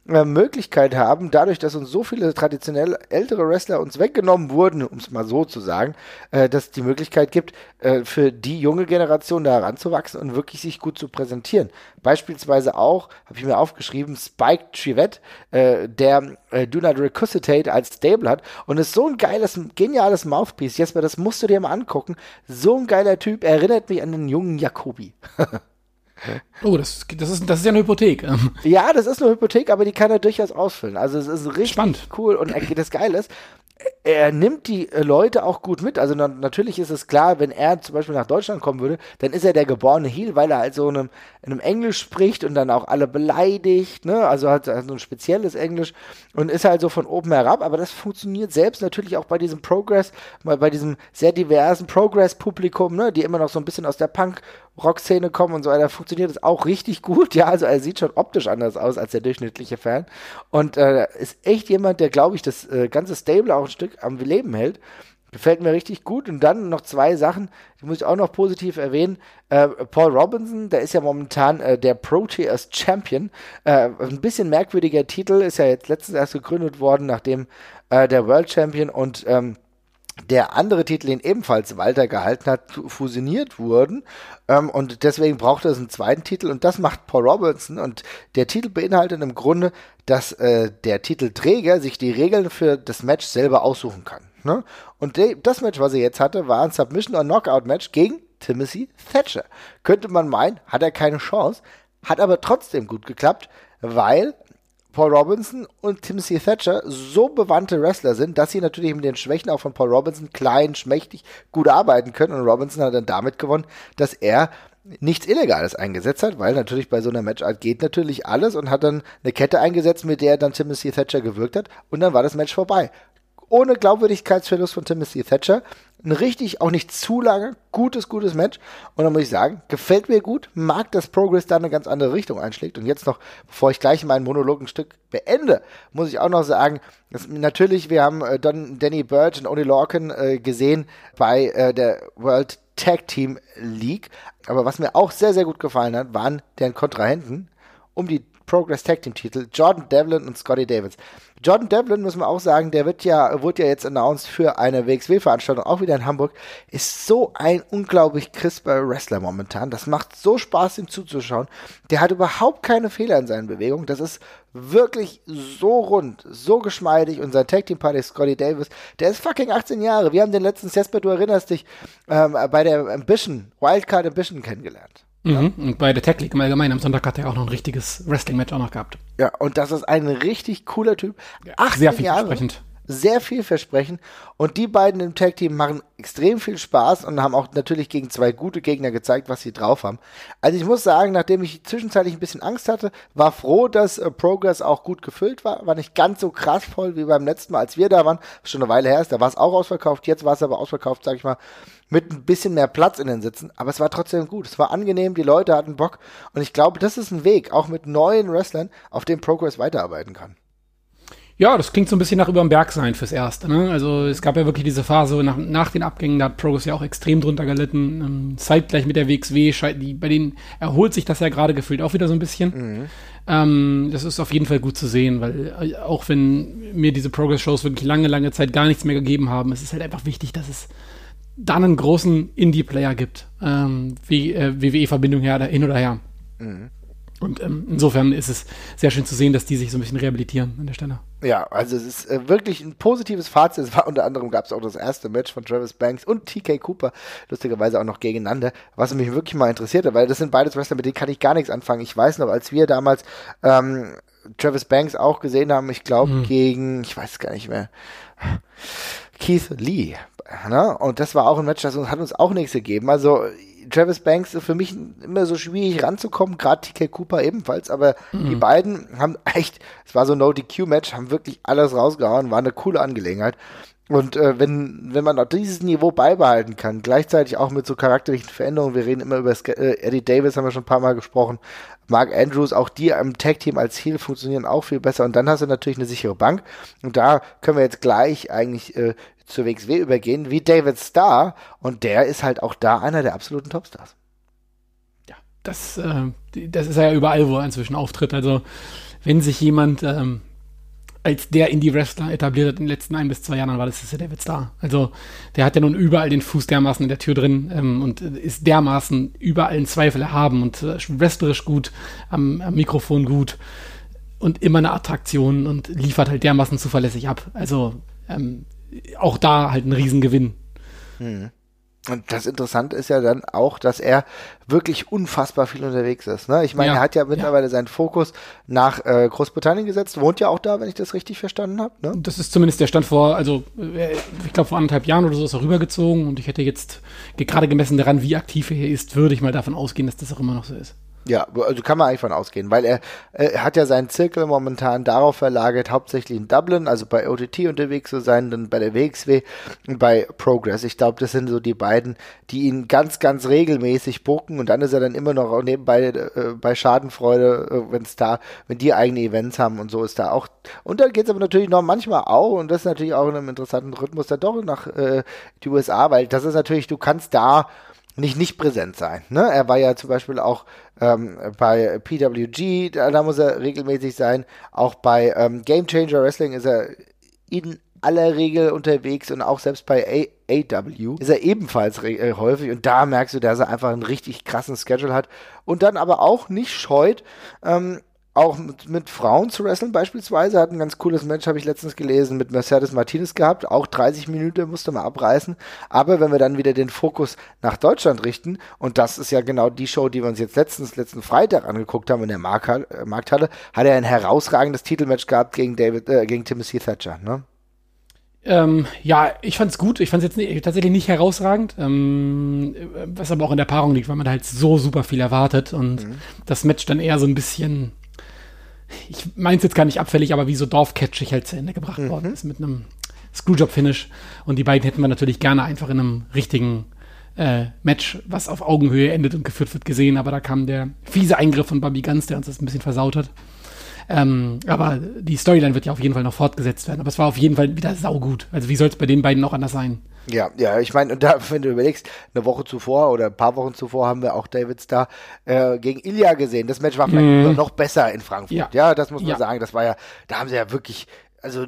äh, Möglichkeit haben, dadurch, dass uns so viele traditionell ältere Wrestler uns weggenommen wurden, um es mal so zu sagen, äh, dass es die Möglichkeit gibt, äh, für die junge Generation da heranzuwachsen und wirklich sich gut zu präsentieren. Beispielsweise auch, habe ich mir aufgeschrieben, Spike Chivette, äh, der äh, Do Not Resuscitate als Stable hat und ist so ein geiles, geniales Mouthpiece. Jesper, das musst du dir mal angucken. So ein geiler Typ, erinnert mich an den jungen Jakobi. Oh, das, das, ist, das ist ja eine Hypothek. Ja, das ist eine Hypothek, aber die kann er durchaus ausfüllen. Also es ist richtig Spannend. cool und das Geile ist, er nimmt die äh, Leute auch gut mit. Also na, natürlich ist es klar, wenn er zum Beispiel nach Deutschland kommen würde, dann ist er der geborene Heel, weil er halt so in einem, in einem Englisch spricht und dann auch alle beleidigt, ne? Also hat, hat so ein spezielles Englisch und ist halt so von oben herab. Aber das funktioniert selbst natürlich auch bei diesem Progress, bei diesem sehr diversen Progress-Publikum, ne? Die immer noch so ein bisschen aus der Punk- Rock-Szene kommen und so weiter, funktioniert das auch richtig gut. Ja, also er sieht schon optisch anders aus als der durchschnittliche Fan. Und äh, ist echt jemand, der, glaube ich, das äh, ganze Stable auch ein Stück am Leben hält. Gefällt mir richtig gut. Und dann noch zwei Sachen, die muss ich auch noch positiv erwähnen. Äh, Paul Robinson, der ist ja momentan äh, der Proteas Champion. Äh, ein bisschen merkwürdiger Titel, ist ja jetzt letztens erst gegründet worden, nachdem äh, der World Champion und ähm, der andere Titel, den ebenfalls Walter gehalten hat, fusioniert wurden. Ähm, und deswegen braucht es einen zweiten Titel und das macht Paul Robinson. Und der Titel beinhaltet im Grunde, dass äh, der Titelträger sich die Regeln für das Match selber aussuchen kann. Ne? Und das Match, was er jetzt hatte, war ein Submission- und Knockout-Match gegen Timothy Thatcher. Könnte man meinen, hat er keine Chance, hat aber trotzdem gut geklappt, weil Paul Robinson und Timothy Thatcher so bewandte Wrestler sind, dass sie natürlich mit den Schwächen auch von Paul Robinson klein, schmächtig gut arbeiten können. Und Robinson hat dann damit gewonnen, dass er nichts Illegales eingesetzt hat, weil natürlich bei so einer Matchart geht natürlich alles und hat dann eine Kette eingesetzt, mit der dann Timothy Thatcher gewirkt hat und dann war das Match vorbei ohne Glaubwürdigkeitsverlust von Timothy Thatcher. Ein richtig, auch nicht zu lange, gutes, gutes Match. Und dann muss ich sagen, gefällt mir gut, mag, dass Progress da eine ganz andere Richtung einschlägt. Und jetzt noch, bevor ich gleich meinen Monolog ein Stück beende, muss ich auch noch sagen, dass natürlich, wir haben äh, Don, Danny Birch und Oni Lorcan äh, gesehen bei äh, der World Tag Team League. Aber was mir auch sehr, sehr gut gefallen hat, waren deren Kontrahenten um die Progress Tag Team Titel, Jordan Devlin und Scotty Davis. Jordan Devlin, muss man auch sagen, der wird ja, wurde ja jetzt announced für eine WXW-Veranstaltung, auch wieder in Hamburg, ist so ein unglaublich crisper Wrestler momentan. Das macht so Spaß, ihm zuzuschauen. Der hat überhaupt keine Fehler in seinen Bewegungen. Das ist wirklich so rund, so geschmeidig. Und sein Tag Team Party Scotty Davis, der ist fucking 18 Jahre. Wir haben den letzten Jesper, du erinnerst dich, ähm, bei der Ambition, Wildcard Ambition kennengelernt. Mhm. Und bei der Tech League im Allgemeinen am Sonntag hat er auch noch ein richtiges Wrestling-Match auch noch gehabt. Ja, und das ist ein richtig cooler Typ. 18 sehr vielversprechend. Sehr vielversprechend. Und die beiden im Tag Team machen extrem viel Spaß und haben auch natürlich gegen zwei gute Gegner gezeigt, was sie drauf haben. Also ich muss sagen, nachdem ich zwischenzeitlich ein bisschen Angst hatte, war froh, dass äh, Progress auch gut gefüllt war, war nicht ganz so krass voll wie beim letzten Mal, als wir da waren, schon eine Weile her ist, da war es auch ausverkauft, jetzt war es aber ausverkauft, sag ich mal, mit ein bisschen mehr Platz in den Sitzen, aber es war trotzdem gut, es war angenehm, die Leute hatten Bock. Und ich glaube, das ist ein Weg, auch mit neuen Wrestlern, auf dem Progress weiterarbeiten kann. Ja, das klingt so ein bisschen nach überm Berg sein fürs Erste. Ne? Also es gab ja wirklich diese Phase nach, nach den Abgängen, da hat Progress ja auch extrem drunter gelitten. Ähm, zeitgleich mit der WXW, die, bei denen erholt sich das ja gerade gefühlt auch wieder so ein bisschen. Mhm. Ähm, das ist auf jeden Fall gut zu sehen, weil äh, auch wenn mir diese Progress-Shows wirklich lange, lange Zeit gar nichts mehr gegeben haben, es ist halt einfach wichtig, dass es dann einen großen Indie-Player gibt. Ähm, wie äh, WWE-Verbindung her, hin oder her. Mhm. Und ähm, insofern ist es sehr schön zu sehen, dass die sich so ein bisschen rehabilitieren an der Stelle. Ja, also es ist äh, wirklich ein positives Fazit. Es war unter anderem gab es auch das erste Match von Travis Banks und TK Cooper, lustigerweise auch noch gegeneinander, was mich wirklich mal interessierte, weil das sind beides Wrestler, mit denen kann ich gar nichts anfangen. Ich weiß noch, als wir damals ähm, Travis Banks auch gesehen haben, ich glaube mhm. gegen, ich weiß gar nicht mehr, Keith Lee. Ne? Und das war auch ein Match, das hat uns auch nichts gegeben. Also Travis Banks ist für mich immer so schwierig ranzukommen, gerade TK Cooper ebenfalls, aber mhm. die beiden haben echt, es war so ein No-DQ-Match, haben wirklich alles rausgehauen, war eine coole Angelegenheit. Und äh, wenn, wenn man auch dieses Niveau beibehalten kann, gleichzeitig auch mit so charakterlichen Veränderungen, wir reden immer über äh, Eddie Davis, haben wir schon ein paar Mal gesprochen, Mark Andrews, auch die im Tag-Team als Heel funktionieren auch viel besser. Und dann hast du natürlich eine sichere Bank. Und da können wir jetzt gleich eigentlich äh, zur WXW übergehen, wie David Starr. Und der ist halt auch da einer der absoluten Topstars. Ja, das, äh, das ist ja überall, wo er inzwischen auftritt. Also, wenn sich jemand ähm, als der Indie-Wrestler etabliert hat in den letzten ein bis zwei Jahren, dann war das ja David Starr. Also, der hat ja nun überall den Fuß dermaßen in der Tür drin ähm, und ist dermaßen überall einen Zweifel erhaben und äh, wrestlerisch gut, am, am Mikrofon gut und immer eine Attraktion und liefert halt dermaßen zuverlässig ab. Also, ähm, auch da halt ein Riesengewinn. Hm. Und das Interessante ist ja dann auch, dass er wirklich unfassbar viel unterwegs ist. Ne? Ich meine, ja, er hat ja mittlerweile ja. seinen Fokus nach äh, Großbritannien gesetzt, wohnt ja auch da, wenn ich das richtig verstanden habe. Ne? Das ist zumindest der Stand vor, also äh, ich glaube vor anderthalb Jahren oder so ist er rübergezogen und ich hätte jetzt gerade gemessen daran, wie aktiv er hier ist, würde ich mal davon ausgehen, dass das auch immer noch so ist. Ja, also kann man eigentlich von ausgehen, weil er, er hat ja seinen Zirkel momentan darauf verlagert, hauptsächlich in Dublin, also bei OTT unterwegs zu sein, dann bei der WXW und bei Progress. Ich glaube, das sind so die beiden, die ihn ganz, ganz regelmäßig bucken und dann ist er dann immer noch nebenbei äh, bei Schadenfreude, äh, wenn es da, wenn die eigene Events haben und so ist da auch. Und dann geht's aber natürlich noch manchmal auch und das ist natürlich auch in einem interessanten Rhythmus dann doch nach äh, die USA, weil das ist natürlich, du kannst da nicht nicht präsent sein. Ne? Er war ja zum Beispiel auch ähm, bei PWG, da, da, muss er regelmäßig sein. Auch bei ähm, Game Changer Wrestling ist er in aller Regel unterwegs und auch selbst bei A AW ist er ebenfalls äh, häufig und da merkst du, dass er einfach einen richtig krassen Schedule hat und dann aber auch nicht scheut, ähm, auch mit, mit, Frauen zu wresteln beispielsweise. Hat ein ganz cooles Match, habe ich letztens gelesen, mit Mercedes Martinez gehabt. Auch 30 Minuten musste man abreißen. Aber wenn wir dann wieder den Fokus nach Deutschland richten, und das ist ja genau die Show, die wir uns jetzt letztens, letzten Freitag angeguckt haben in der Markthalle, äh, Markthalle hat er ein herausragendes Titelmatch gehabt gegen David, äh, gegen Timothy Thatcher, ne? Ähm, ja, ich fand's gut. Ich fand's jetzt nicht, tatsächlich nicht herausragend, ähm, was aber auch in der Paarung liegt, weil man halt so super viel erwartet und mhm. das Match dann eher so ein bisschen ich meine es jetzt gar nicht abfällig, aber wie so dorfcatchig halt zu Ende gebracht mhm. worden ist mit einem Screwjob-Finish. Und die beiden hätten wir natürlich gerne einfach in einem richtigen äh, Match, was auf Augenhöhe endet und geführt wird, gesehen. Aber da kam der fiese Eingriff von Bobby Guns, der uns das ein bisschen versaut hat. Ähm, aber die Storyline wird ja auf jeden Fall noch fortgesetzt werden. Aber es war auf jeden Fall wieder saugut. Also wie soll es bei den beiden auch anders sein? Ja, ja, ich meine, und da, wenn du überlegst, eine Woche zuvor oder ein paar Wochen zuvor haben wir auch David Starr äh, gegen Ilya gesehen. Das Match war vielleicht mm. noch besser in Frankfurt. Ja, ja das muss man ja. sagen. Das war ja, da haben sie ja wirklich, also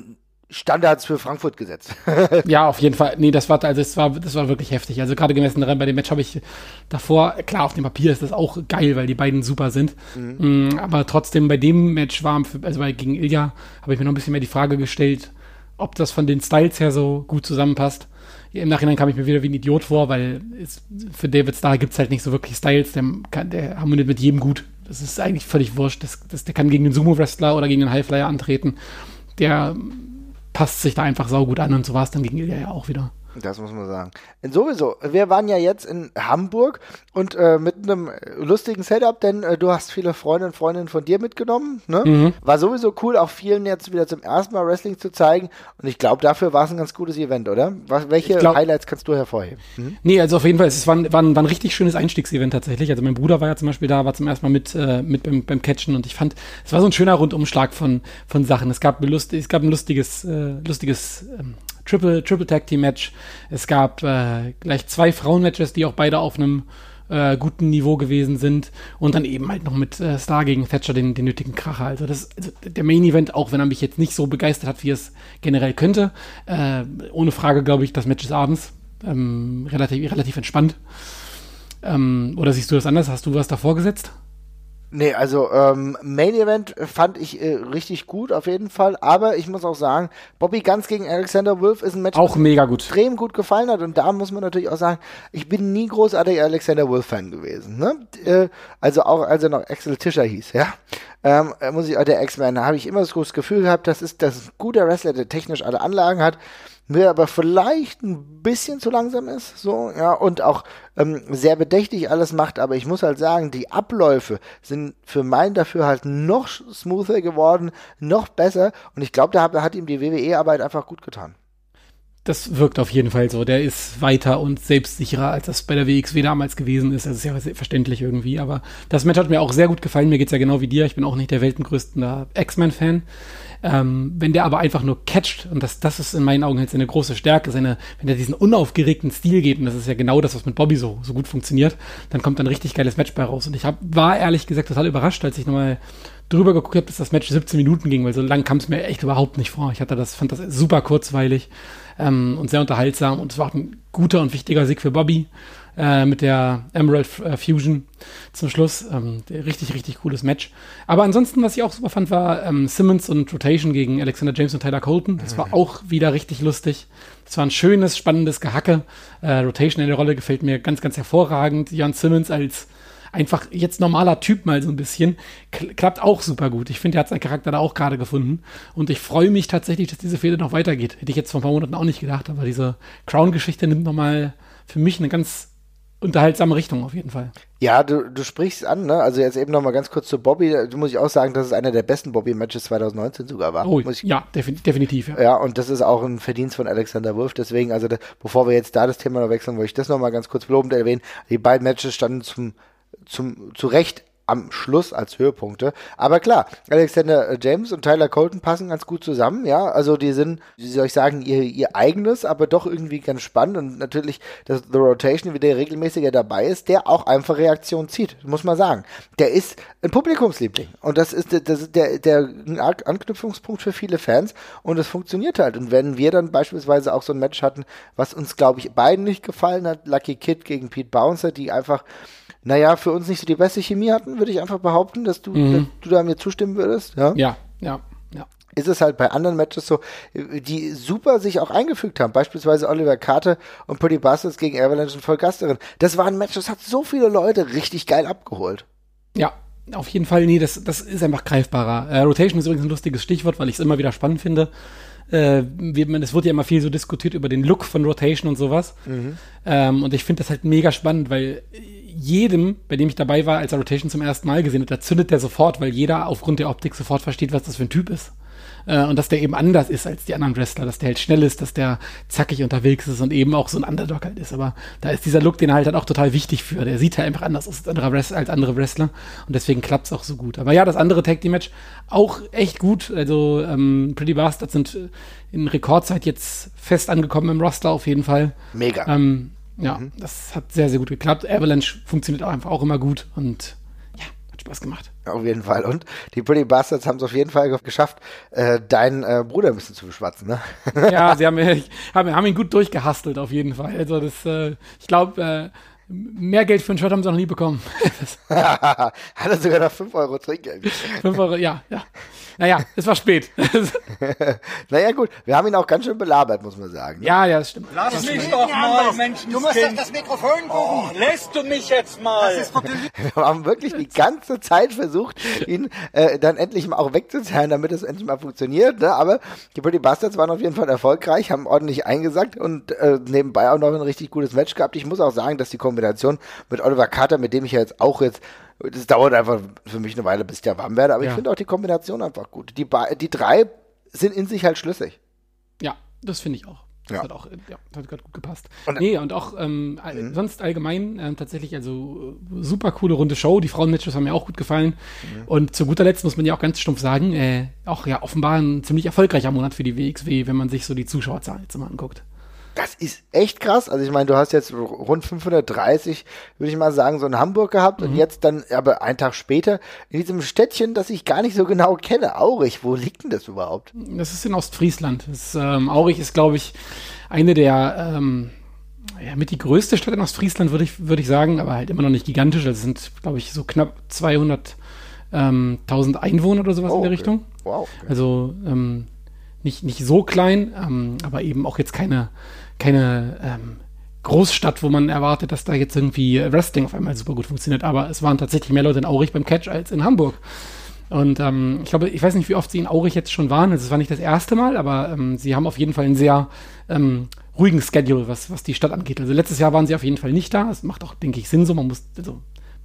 Standards für Frankfurt gesetzt. ja, auf jeden Fall. Nee, das war, also das war, das war wirklich heftig. Also gerade gemessen daran, bei dem Match habe ich davor, klar, auf dem Papier ist das auch geil, weil die beiden super sind. Mhm. Mm, aber trotzdem bei dem Match war, also bei, gegen Ilya, habe ich mir noch ein bisschen mehr die Frage gestellt, ob das von den Styles her so gut zusammenpasst. Im Nachhinein kam ich mir wieder wie ein Idiot vor, weil es, für David Starr gibt es halt nicht so wirklich Styles, der, der harmoniert mit jedem gut. Das ist eigentlich völlig wurscht. Das, das, der kann gegen den Sumo-Wrestler oder gegen den Highflyer antreten. Der passt sich da einfach saugut an und so war es dann gegen Ilya ja auch wieder. Das muss man sagen. Und sowieso, wir waren ja jetzt in Hamburg und äh, mit einem lustigen Setup, denn äh, du hast viele Freunde und Freundinnen von dir mitgenommen. Ne? Mhm. War sowieso cool, auch vielen jetzt wieder zum ersten Mal Wrestling zu zeigen. Und ich glaube, dafür war es ein ganz gutes Event, oder? Was, welche glaub, Highlights kannst du hervorheben? Mhm. Nee, also auf jeden Fall, es war, war, ein, war ein richtig schönes Einstiegsevent tatsächlich. Also mein Bruder war ja zum Beispiel da, war zum ersten Mal mit, äh, mit beim, beim Catchen und ich fand, es war so ein schöner Rundumschlag von, von Sachen. Es gab, lust, es gab ein lustiges, äh, lustiges ähm, Triple, Triple Tag Team Match. Es gab äh, gleich zwei Frauenmatches, die auch beide auf einem äh, guten Niveau gewesen sind. Und dann eben halt noch mit äh, Star gegen Thatcher den, den nötigen Kracher. Also, das, also der Main Event, auch wenn er mich jetzt nicht so begeistert hat, wie es generell könnte, äh, ohne Frage glaube ich, das Match des Abends. Ähm, relativ, relativ entspannt. Ähm, oder siehst du das anders? Hast du was davor gesetzt? Nee, also ähm, Main Event fand ich äh, richtig gut auf jeden Fall, aber ich muss auch sagen, Bobby Ganz gegen Alexander Wolf ist ein Match, auch mega gut, extrem gut gefallen hat und da muss man natürlich auch sagen, ich bin nie großartiger Alexander Wolf Fan gewesen, ne? Äh, also auch als er noch Axel Tischer hieß, ja, ähm, muss ich, der X-Men, da habe ich immer so das Gefühl gehabt, das ist das ist ein guter Wrestler, der technisch alle Anlagen hat mir aber vielleicht ein bisschen zu langsam ist, so, ja, und auch ähm, sehr bedächtig alles macht, aber ich muss halt sagen, die Abläufe sind für mein dafür halt noch smoother geworden, noch besser und ich glaube, da hat, hat ihm die WWE-Arbeit einfach gut getan. Das wirkt auf jeden Fall so. Der ist weiter und selbstsicherer, als das bei der WXW damals gewesen ist. Das ist ja verständlich irgendwie. Aber das Match hat mir auch sehr gut gefallen. Mir geht's ja genau wie dir. Ich bin auch nicht der weltengrößte X-Men-Fan. Ähm, wenn der aber einfach nur catcht, und das, das ist in meinen Augen halt seine große Stärke, seine, wenn der diesen unaufgeregten Stil geht, und das ist ja genau das, was mit Bobby so, so gut funktioniert, dann kommt ein richtig geiles Match bei raus. Und ich hab, war ehrlich gesagt total überrascht, als ich nochmal drüber geguckt habe, dass das Match 17 Minuten ging, weil so lang kam es mir echt überhaupt nicht vor. Ich hatte das, fand das super kurzweilig ähm, und sehr unterhaltsam und es war auch ein guter und wichtiger Sieg für Bobby äh, mit der Emerald äh, Fusion zum Schluss. Ähm, richtig, richtig cooles Match. Aber ansonsten, was ich auch super fand, war ähm, Simmons und Rotation gegen Alexander James und Tyler Colton. Das war auch wieder richtig lustig. Das war ein schönes, spannendes Gehacke. Äh, Rotation in der Rolle gefällt mir ganz, ganz hervorragend. Jan Simmons als einfach jetzt normaler Typ mal so ein bisschen, klappt auch super gut. Ich finde, er hat seinen Charakter da auch gerade gefunden. Und ich freue mich tatsächlich, dass diese Fehde noch weitergeht. Hätte ich jetzt vor ein paar Monaten auch nicht gedacht, aber diese Crown-Geschichte nimmt nochmal für mich eine ganz unterhaltsame Richtung auf jeden Fall. Ja, du, du sprichst an, ne? Also jetzt eben noch mal ganz kurz zu Bobby. Da muss ich auch sagen, dass es einer der besten Bobby-Matches 2019 sogar war. Oh, ich, ja, definitiv. Ja. ja, und das ist auch ein Verdienst von Alexander Wolf. Deswegen, also da, bevor wir jetzt da das Thema noch wechseln, wollte ich das noch mal ganz kurz lobend erwähnen. Die beiden Matches standen zum, zum, zu Recht am Schluss als Höhepunkte. Aber klar, Alexander äh, James und Tyler Colton passen ganz gut zusammen, ja. Also die sind, wie soll ich sagen, ihr, ihr eigenes, aber doch irgendwie ganz spannend. Und natürlich, dass The Rotation wieder regelmäßiger dabei ist, der auch einfach Reaktion zieht, muss man sagen. Der ist ein Publikumsliebling. Und das ist, das ist der, der Anknüpfungspunkt für viele Fans. Und es funktioniert halt. Und wenn wir dann beispielsweise auch so ein Match hatten, was uns, glaube ich, beiden nicht gefallen hat, Lucky Kid gegen Pete Bouncer, die einfach naja, für uns nicht so die beste Chemie hatten, würde ich einfach behaupten, dass du, mhm. dass du da mir zustimmen würdest. Ja, ja, ja. ja. Ist es halt bei anderen Matches so, die super sich auch eingefügt haben. Beispielsweise Oliver Carter und Pretty Bastards gegen Avalanche und Vollgasterin. Das war ein Match, das hat so viele Leute richtig geil abgeholt. Ja, auf jeden Fall, nee, das, das ist einfach greifbarer. Äh, Rotation ist übrigens ein lustiges Stichwort, weil ich es immer wieder spannend finde. Äh, es wird ja immer viel so diskutiert über den Look von Rotation und sowas. Mhm. Ähm, und ich finde das halt mega spannend, weil jedem, bei dem ich dabei war, als er Rotation zum ersten Mal gesehen hat, da zündet der sofort, weil jeder aufgrund der Optik sofort versteht, was das für ein Typ ist. Äh, und dass der eben anders ist als die anderen Wrestler, dass der halt schnell ist, dass der zackig unterwegs ist und eben auch so ein Underdog halt ist. Aber da ist dieser Look, den er halt, halt auch total wichtig für. Der sieht ja einfach anders aus als andere, Wrestler, als andere Wrestler und deswegen klappt es auch so gut. Aber ja, das andere Tag Team Match auch echt gut. Also ähm, Pretty Bastards sind in Rekordzeit jetzt fest angekommen im Roster auf jeden Fall. Mega. Ähm, ja, mhm. das hat sehr, sehr gut geklappt. Avalanche funktioniert auch einfach auch immer gut und ja, hat Spaß gemacht. Auf jeden Fall. Und die Pretty Bastards haben es auf jeden Fall geschafft, äh, deinen äh, Bruder ein bisschen zu beschwatzen, ne? ja, sie haben, haben, haben ihn gut durchgehastelt, auf jeden Fall. Also das, äh, ich glaube, äh, mehr Geld für ein Shirt haben sie noch nie bekommen. Hat er sogar noch 5 Euro Trinkgeld. 5 Euro, ja, ja. Naja, es war spät. naja, gut, wir haben ihn auch ganz schön belabert, muss man sagen. Ne? Ja, ja, das stimmt. Lass das mich stimmt. doch mal, Mensch. Du musst auf das Mikrofon gucken. Oh, lässt du mich jetzt mal? wir haben wirklich die ganze Zeit versucht, ihn äh, dann endlich mal auch wegzuzerren, damit es endlich mal funktioniert. Ne? Aber die Pretty Bastards waren auf jeden Fall erfolgreich, haben ordentlich eingesackt und äh, nebenbei auch noch ein richtig gutes Match gehabt. Ich muss auch sagen, dass die Kombination mit Oliver Carter, mit dem ich ja jetzt auch jetzt das dauert einfach für mich eine Weile, bis ich da warm werde, aber ja. ich finde auch die Kombination einfach gut. Die, die drei sind in sich halt schlüssig. Ja, das finde ich auch. Das ja. hat auch, ja, hat gerade gut gepasst. Und, nee, und auch ähm, mhm. sonst allgemein äh, tatsächlich, also super coole runde Show. Die Frauenmatches haben mir auch gut gefallen. Mhm. Und zu guter Letzt muss man ja auch ganz stumpf sagen, äh, auch ja offenbar ein ziemlich erfolgreicher Monat für die WXW, wenn man sich so die Zuschauerzahlen jetzt mal anguckt. Das ist echt krass. Also ich meine, du hast jetzt rund 530, würde ich mal sagen, so in Hamburg gehabt mhm. und jetzt dann aber einen Tag später in diesem Städtchen, das ich gar nicht so genau kenne, Aurich. Wo liegt denn das überhaupt? Das ist in Ostfriesland. Das, ähm, Aurich ist, glaube ich, eine der ähm, ja, mit die größte Stadt in Ostfriesland, würde ich, würde ich sagen, aber halt immer noch nicht gigantisch. Also sind, glaube ich, so knapp 200.000 ähm, Einwohner oder sowas oh, in der Richtung. Wow. Okay. Also ähm, nicht, nicht so klein, ähm, aber eben auch jetzt keine keine ähm, Großstadt, wo man erwartet, dass da jetzt irgendwie Wrestling auf einmal super gut funktioniert. Aber es waren tatsächlich mehr Leute in Aurich beim Catch als in Hamburg. Und ähm, ich glaube, ich weiß nicht, wie oft sie in Aurich jetzt schon waren. Also es war nicht das erste Mal, aber ähm, sie haben auf jeden Fall einen sehr ähm, ruhigen Schedule, was, was die Stadt angeht. Also letztes Jahr waren sie auf jeden Fall nicht da. Das macht auch, denke ich, Sinn so. Man muss, also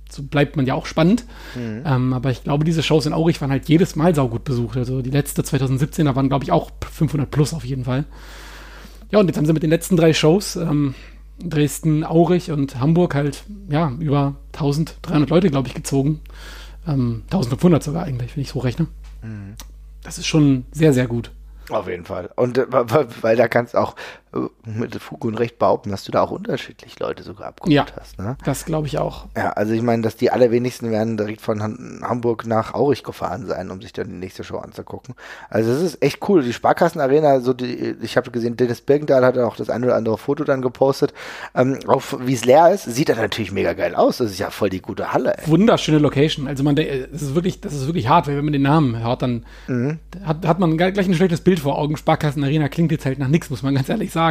so bleibt man ja auch spannend. Mhm. Ähm, aber ich glaube, diese Shows in Aurich waren halt jedes Mal saugut besucht. Also die letzte 2017er waren, glaube ich, auch 500 plus auf jeden Fall. Ja, und jetzt haben sie mit den letzten drei Shows, ähm, Dresden, Aurich und Hamburg halt, ja, über 1300 Leute, glaube ich, gezogen. Ähm, 1500 sogar eigentlich, wenn ich so rechne. Mhm. Das ist schon sehr, sehr gut. Auf jeden Fall. Und äh, weil da kannst du auch mit Fug und Recht behaupten, dass du da auch unterschiedlich Leute sogar abgeholt ja, hast. Ne? Das glaube ich auch. Ja, also ich meine, dass die allerwenigsten werden direkt von Hamburg nach Aurich gefahren sein, um sich dann die nächste Show anzugucken. Also das ist echt cool. Die Sparkassenarena, so die, ich habe gesehen, Dennis Birkendahl hat auch das ein oder andere Foto dann gepostet. Ähm, auf wie es leer ist, sieht das natürlich mega geil aus. Das ist ja voll die gute Halle. Ey. Wunderschöne Location. Also man, das ist wirklich, das ist wirklich hart, weil wenn man den Namen hört, dann mhm. hat, hat man gleich ein schlechtes Bild vor Augen. Sparkassenarena klingt jetzt halt nach nichts, muss man ganz ehrlich sagen.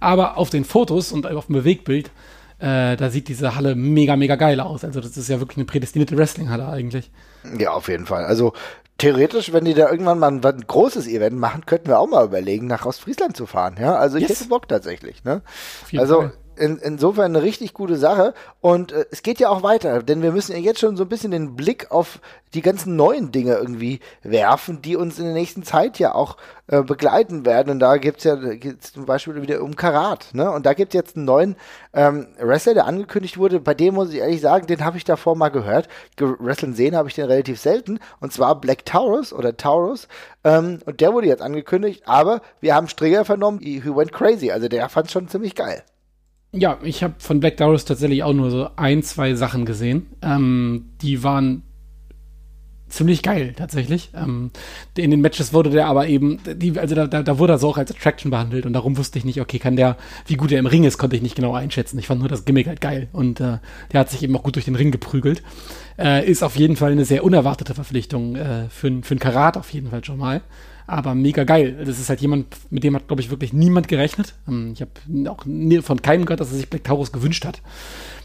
Aber auf den Fotos und auf dem Bewegtbild, äh, da sieht diese Halle mega, mega geil aus. Also das ist ja wirklich eine prädestinierte Wrestling-Halle eigentlich. Ja, auf jeden Fall. Also theoretisch, wenn die da irgendwann mal ein, ein, großes Event machen, könnten wir auch mal überlegen, nach Ostfriesland zu fahren. Ja, also ich yes. hätte Bock tatsächlich. Ne? Also Fall in, insofern eine richtig gute Sache. Und äh, es geht ja auch weiter, denn wir müssen ja jetzt schon so ein bisschen den Blick auf die ganzen neuen Dinge irgendwie werfen, die uns in der nächsten Zeit ja auch äh, begleiten werden. Und da gibt's ja gibt's zum Beispiel wieder um Karat. Ne? Und da gibt's jetzt einen neuen ähm, Wrestler, der angekündigt wurde. Bei dem muss ich ehrlich sagen, den habe ich davor mal gehört. Wrestling sehen habe ich den relativ selten. Und zwar Black Taurus oder Taurus. Ähm, und der wurde jetzt angekündigt. Aber wir haben Stringer vernommen, he went crazy. Also der fand schon ziemlich geil. Ja, ich habe von Black Darius tatsächlich auch nur so ein, zwei Sachen gesehen. Ähm, die waren ziemlich geil, tatsächlich. Ähm, in den Matches wurde der aber eben, die, also da, da, da wurde er so auch als Attraction behandelt und darum wusste ich nicht, okay, kann der, wie gut er im Ring ist, konnte ich nicht genau einschätzen. Ich fand nur das Gimmick halt geil und äh, der hat sich eben auch gut durch den Ring geprügelt. Äh, ist auf jeden Fall eine sehr unerwartete Verpflichtung äh, für, für ein Karat auf jeden Fall schon mal aber mega geil. Das ist halt jemand, mit dem hat, glaube ich, wirklich niemand gerechnet. Ähm, ich habe auch von keinem gehört, dass er sich Black Taurus gewünscht hat.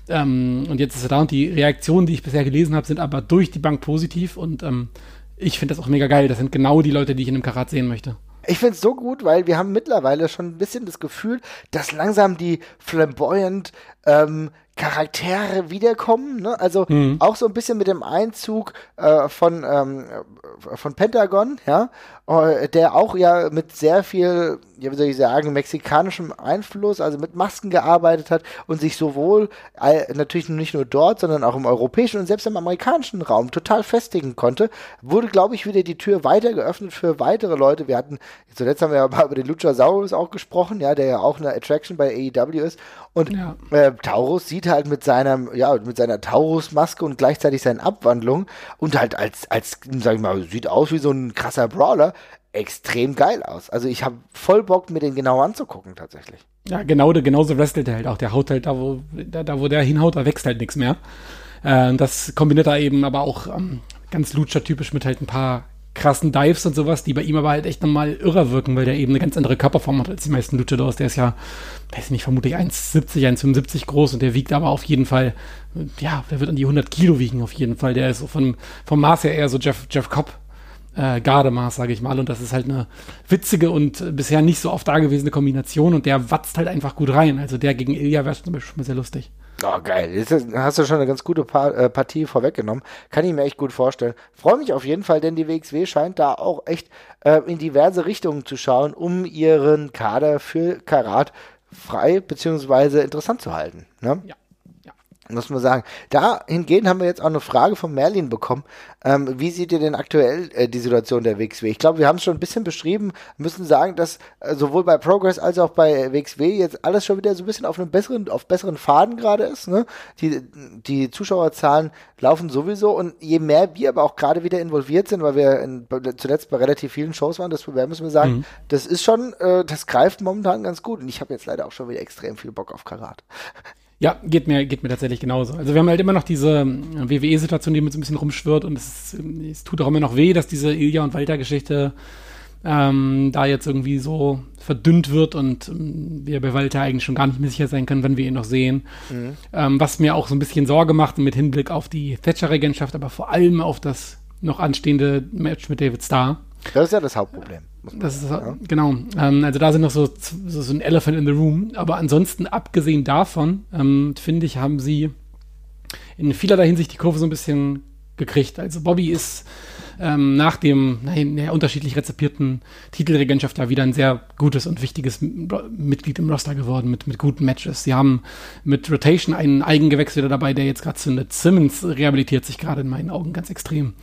Ähm, und jetzt ist er da und die Reaktionen, die ich bisher gelesen habe, sind aber durch die Bank positiv und ähm, ich finde das auch mega geil. Das sind genau die Leute, die ich in einem Karat sehen möchte. Ich finde es so gut, weil wir haben mittlerweile schon ein bisschen das Gefühl, dass langsam die flamboyant ähm, Charaktere wiederkommen. Ne? Also mhm. auch so ein bisschen mit dem Einzug äh, von, ähm, von Pentagon, ja, äh, der auch ja mit sehr viel, ja, wie soll ich sagen, mexikanischem Einfluss, also mit Masken gearbeitet hat und sich sowohl äh, natürlich nicht nur dort, sondern auch im europäischen und selbst im amerikanischen Raum total festigen konnte, wurde, glaube ich, wieder die Tür weiter geöffnet für weitere Leute. Wir hatten, zuletzt haben wir ja über den Luchasaurus auch gesprochen, ja, der ja auch eine Attraction bei AEW ist. Und ja. äh, Taurus sieht halt mit seiner, ja, mit seiner Taurus-Maske und gleichzeitig seinen Abwandlungen und halt als, als, sag ich mal, sieht aus wie so ein krasser Brawler, extrem geil aus. Also ich habe voll Bock, mir den genau anzugucken, tatsächlich. Ja, genau, genauso wrestelt er halt auch. Der haut halt da, wo, da, da wo der hinhaut, da wächst halt nichts mehr. Äh, das kombiniert er eben aber auch ähm, ganz Lucha-typisch mit halt ein paar krassen Dives und sowas, die bei ihm aber halt echt nochmal irrer wirken, weil der eben eine ganz andere Körperform hat als die meisten Luchadors. Der ist ja, weiß ich nicht, vermutlich 1,70, 1,75 groß und der wiegt aber auf jeden Fall, ja, der wird an die 100 Kilo wiegen auf jeden Fall. Der ist so von, vom Maß her eher so Jeff, Jeff Cobb äh, Gardemaß, sage ich mal. Und das ist halt eine witzige und bisher nicht so oft dagewesene Kombination und der watzt halt einfach gut rein. Also der gegen Ilya wäre zum Beispiel schon mal sehr lustig. Oh, geil. Jetzt hast du schon eine ganz gute pa äh, Partie vorweggenommen. Kann ich mir echt gut vorstellen. Freue mich auf jeden Fall, denn die WXW scheint da auch echt äh, in diverse Richtungen zu schauen, um ihren Kader für Karat frei bzw. interessant zu halten. Ne? Ja muss man sagen. Dahingehend haben wir jetzt auch eine Frage von Merlin bekommen. Ähm, wie seht ihr denn aktuell äh, die Situation der WXW? Ich glaube, wir haben es schon ein bisschen beschrieben, müssen sagen, dass äh, sowohl bei Progress als auch bei WXW jetzt alles schon wieder so ein bisschen auf einem besseren, auf besseren Faden gerade ist. Ne? Die, die Zuschauerzahlen laufen sowieso und je mehr wir aber auch gerade wieder involviert sind, weil wir in, zuletzt bei relativ vielen Shows waren, das müssen wir sagen, mhm. das ist schon, äh, das greift momentan ganz gut. Und ich habe jetzt leider auch schon wieder extrem viel Bock auf Karat. Ja, geht mir, geht mir tatsächlich genauso. Also wir haben halt immer noch diese äh, WWE-Situation, die mit so ein bisschen rumschwirrt und es, es tut auch immer noch weh, dass diese Ilja und Walter-Geschichte ähm, da jetzt irgendwie so verdünnt wird und ähm, wir bei Walter eigentlich schon gar nicht mehr sicher sein können, wenn wir ihn noch sehen. Mhm. Ähm, was mir auch so ein bisschen Sorge macht mit Hinblick auf die Thatcher-Regentschaft, aber vor allem auf das noch anstehende Match mit David Starr. Das ist ja das Hauptproblem. Das ist, ja. genau. Ähm, also da sind noch so, so, so, ein Elephant in the Room. Aber ansonsten, abgesehen davon, ähm, finde ich, haben sie in vielerlei Hinsicht die Kurve so ein bisschen gekriegt. Also Bobby ist ähm, nach dem nein, ja, unterschiedlich rezipierten Titelregentschaft ja wieder ein sehr gutes und wichtiges Mitglied im Roster geworden mit, mit guten Matches. Sie haben mit Rotation einen Eigengewächs wieder dabei, der jetzt gerade zündet. Simmons rehabilitiert sich gerade in meinen Augen ganz extrem.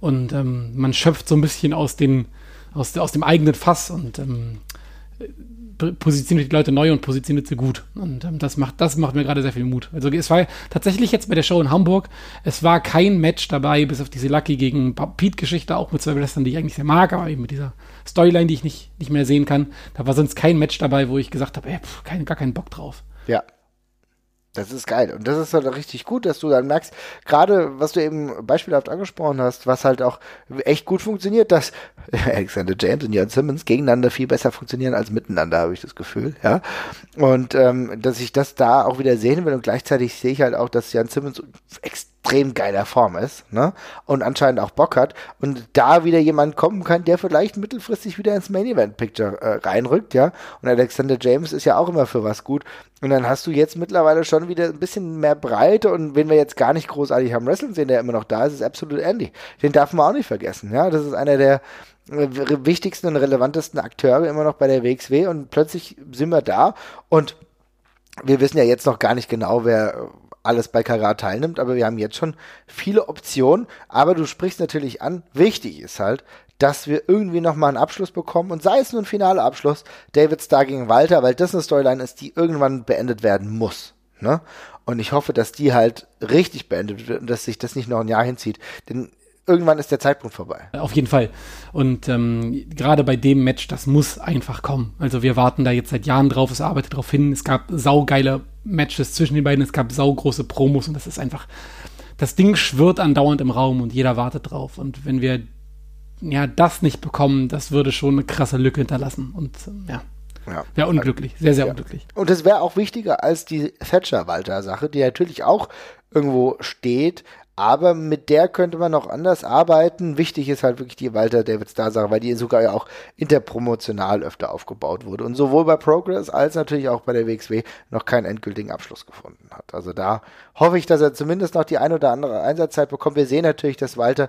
Und ähm, man schöpft so ein bisschen aus den aus, aus dem eigenen Fass und ähm, positioniert die Leute neu und positioniert sie gut. Und ähm, das, macht, das macht mir gerade sehr viel Mut. Also es war tatsächlich jetzt bei der Show in Hamburg, es war kein Match dabei, bis auf diese Lucky gegen Pete-Geschichte, auch mit zwei Wrestlern, die ich eigentlich sehr mag, aber eben mit dieser Storyline, die ich nicht, nicht mehr sehen kann. Da war sonst kein Match dabei, wo ich gesagt habe, ey, pff, kein, gar keinen Bock drauf. Ja, das ist geil. Und das ist halt richtig gut, dass du dann merkst, gerade was du eben beispielhaft angesprochen hast, was halt auch echt gut funktioniert, dass Alexander James und Jan Simmons gegeneinander viel besser funktionieren als miteinander, habe ich das Gefühl, ja. Und ähm, dass ich das da auch wieder sehen will und gleichzeitig sehe ich halt auch, dass Jan Simmons extrem extrem geiler Form ist, ne? Und anscheinend auch Bock hat und da wieder jemand kommen kann, der vielleicht mittelfristig wieder ins Main Event Picture äh, reinrückt, ja? Und Alexander James ist ja auch immer für was gut. Und dann hast du jetzt mittlerweile schon wieder ein bisschen mehr Breite und wenn wir jetzt gar nicht großartig haben Wrestling sehen, der immer noch da ist, ist absolut Andy. Den darf man auch nicht vergessen, ja? Das ist einer der äh, wichtigsten und relevantesten Akteure immer noch bei der WXW und plötzlich sind wir da und wir wissen ja jetzt noch gar nicht genau, wer alles bei Karat teilnimmt, aber wir haben jetzt schon viele Optionen. Aber du sprichst natürlich an, wichtig ist halt, dass wir irgendwie nochmal einen Abschluss bekommen und sei es nur ein finaler Abschluss, David Starr gegen Walter, weil das eine Storyline ist, die irgendwann beendet werden muss. Ne? Und ich hoffe, dass die halt richtig beendet wird und dass sich das nicht noch ein Jahr hinzieht. Denn irgendwann ist der Zeitpunkt vorbei. Auf jeden Fall. Und ähm, gerade bei dem Match, das muss einfach kommen. Also wir warten da jetzt seit Jahren drauf, es arbeitet darauf hin. Es gab saugeile Matches zwischen den beiden, es gab saugroße Promos und das ist einfach, das Ding schwirrt andauernd im Raum und jeder wartet drauf. Und wenn wir ja das nicht bekommen, das würde schon eine krasse Lücke hinterlassen. Und ja. Ja. Wäre unglücklich, sehr, sehr ja. unglücklich. Und es wäre auch wichtiger als die Thatcher-Walter-Sache, die natürlich auch irgendwo steht, aber mit der könnte man noch anders arbeiten. Wichtig ist halt wirklich die Walter David Star Sache, weil die sogar ja auch interpromotional öfter aufgebaut wurde und sowohl bei Progress als natürlich auch bei der WXW noch keinen endgültigen Abschluss gefunden hat. Also da hoffe ich, dass er zumindest noch die ein oder andere Einsatzzeit bekommt. Wir sehen natürlich, dass Walter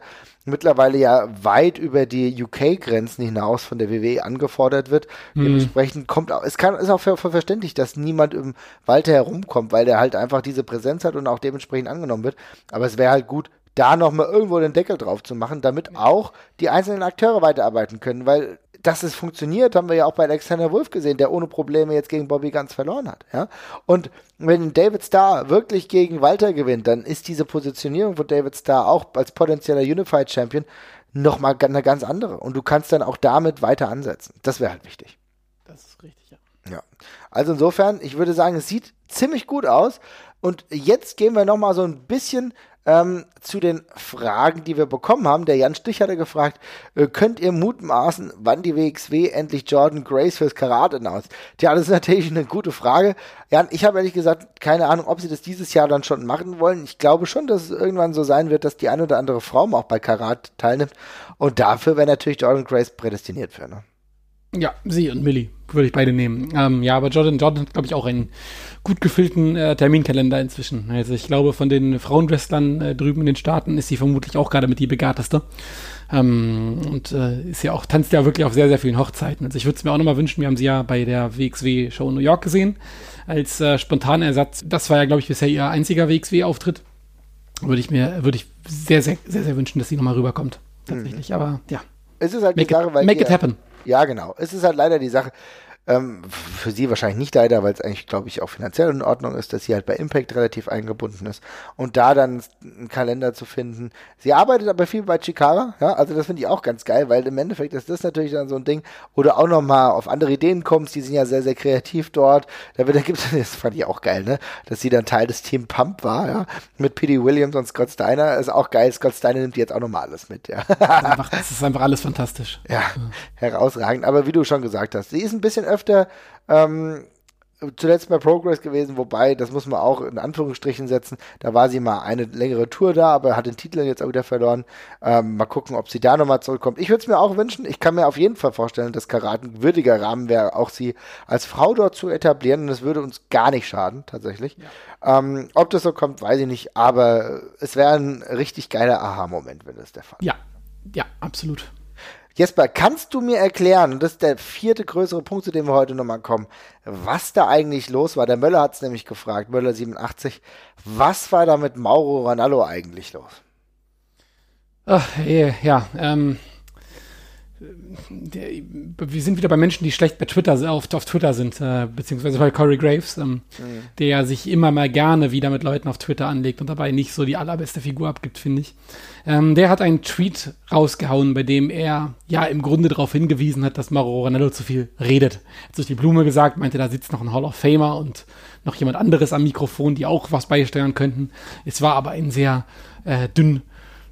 mittlerweile ja weit über die UK-Grenzen hinaus von der WWE angefordert wird. Mhm. Dementsprechend kommt auch, es kann, ist auch verständlich, dass niemand um Walter herumkommt, weil der halt einfach diese Präsenz hat und auch dementsprechend angenommen wird. Aber es wäre halt gut, da nochmal irgendwo den Deckel drauf zu machen, damit auch die einzelnen Akteure weiterarbeiten können, weil dass es funktioniert, haben wir ja auch bei Alexander Wolf gesehen, der ohne Probleme jetzt gegen Bobby ganz verloren hat. Ja? Und wenn David Starr wirklich gegen Walter gewinnt, dann ist diese Positionierung von David Starr auch als potenzieller Unified Champion nochmal eine ganz andere. Und du kannst dann auch damit weiter ansetzen. Das wäre halt wichtig. Das ist richtig, ja. Ja. Also insofern, ich würde sagen, es sieht ziemlich gut aus. Und jetzt gehen wir nochmal so ein bisschen ähm, zu den Fragen, die wir bekommen haben. Der Jan Stich hatte gefragt, äh, könnt ihr mutmaßen, wann die WXW endlich Jordan Grace fürs Karat announced? Tja, das ist natürlich eine gute Frage. Jan, ich habe ehrlich gesagt keine Ahnung, ob sie das dieses Jahr dann schon machen wollen. Ich glaube schon, dass es irgendwann so sein wird, dass die eine oder andere Frau auch bei Karat teilnimmt. Und dafür wäre natürlich Jordan Grace prädestiniert für. Ne? Ja, sie und Millie würde ich beide nehmen. Ähm, ja, aber Jordan, Jordan hat, glaube ich, auch einen gut gefüllten äh, Terminkalender inzwischen. Also ich glaube, von den Frauenwrestlern äh, drüben in den Staaten ist sie vermutlich auch gerade mit die begabteste. Ähm, und äh, ist ja auch, tanzt ja wirklich auf sehr, sehr vielen Hochzeiten. Also ich würde es mir auch nochmal wünschen, wir haben sie ja bei der WXW-Show in New York gesehen, als äh, Spontanersatz. Das war ja, glaube ich, bisher ihr einziger WXW-Auftritt. Würde ich mir, würde ich sehr, sehr, sehr, sehr wünschen, dass sie nochmal rüberkommt. Tatsächlich. Mhm. Aber ja. Es ist halt make die Sache, weil. Make it happen. Ja, genau. Es ist halt leider die Sache, ähm, für sie wahrscheinlich nicht leider, weil es eigentlich, glaube ich, auch finanziell in Ordnung ist, dass sie halt bei Impact relativ eingebunden ist. Und da dann einen Kalender zu finden. Sie arbeitet aber viel bei Chikara, ja, also das finde ich auch ganz geil, weil im Endeffekt ist das natürlich dann so ein Ding, wo du auch nochmal auf andere Ideen kommst, die sind ja sehr, sehr kreativ dort. Da, da gibt es, das fand ich auch geil, ne, dass sie dann Teil des Team Pump war, ja, mit P.D. Williams und Scott Steiner. Ist auch geil. Scott Steiner nimmt jetzt auch nochmal alles mit, ja. Das ist, einfach, das ist einfach alles fantastisch. Ja, herausragend. Aber wie du schon gesagt hast, sie ist ein bisschen öfter ähm, zuletzt bei Progress gewesen, wobei, das muss man auch in Anführungsstrichen setzen, da war sie mal eine längere Tour da, aber hat den Titel jetzt auch wieder verloren. Ähm, mal gucken, ob sie da nochmal zurückkommt. Ich würde es mir auch wünschen, ich kann mir auf jeden Fall vorstellen, dass Karat ein würdiger Rahmen wäre, auch sie als Frau dort zu etablieren und das würde uns gar nicht schaden, tatsächlich. Ja. Ähm, ob das so kommt, weiß ich nicht, aber es wäre ein richtig geiler Aha-Moment, wenn das der Fall Ja, ja, absolut. Jesper, kannst du mir erklären, und das ist der vierte größere Punkt, zu dem wir heute nochmal kommen, was da eigentlich los war? Der Möller hat es nämlich gefragt, Möller 87, was war da mit Mauro Ranallo eigentlich los? Ach, ja, ähm, wir sind wieder bei Menschen, die schlecht bei Twitter auf, auf Twitter sind, äh, beziehungsweise bei Corey Graves, ähm, mhm. der sich immer mal gerne wieder mit Leuten auf Twitter anlegt und dabei nicht so die allerbeste Figur abgibt, finde ich. Ähm, der hat einen Tweet rausgehauen, bei dem er ja im Grunde darauf hingewiesen hat, dass Mauro Ronaldo zu viel redet. Er hat durch die Blume gesagt, meinte, da sitzt noch ein Hall of Famer und noch jemand anderes am Mikrofon, die auch was beisteuern könnten. Es war aber ein sehr äh, dünn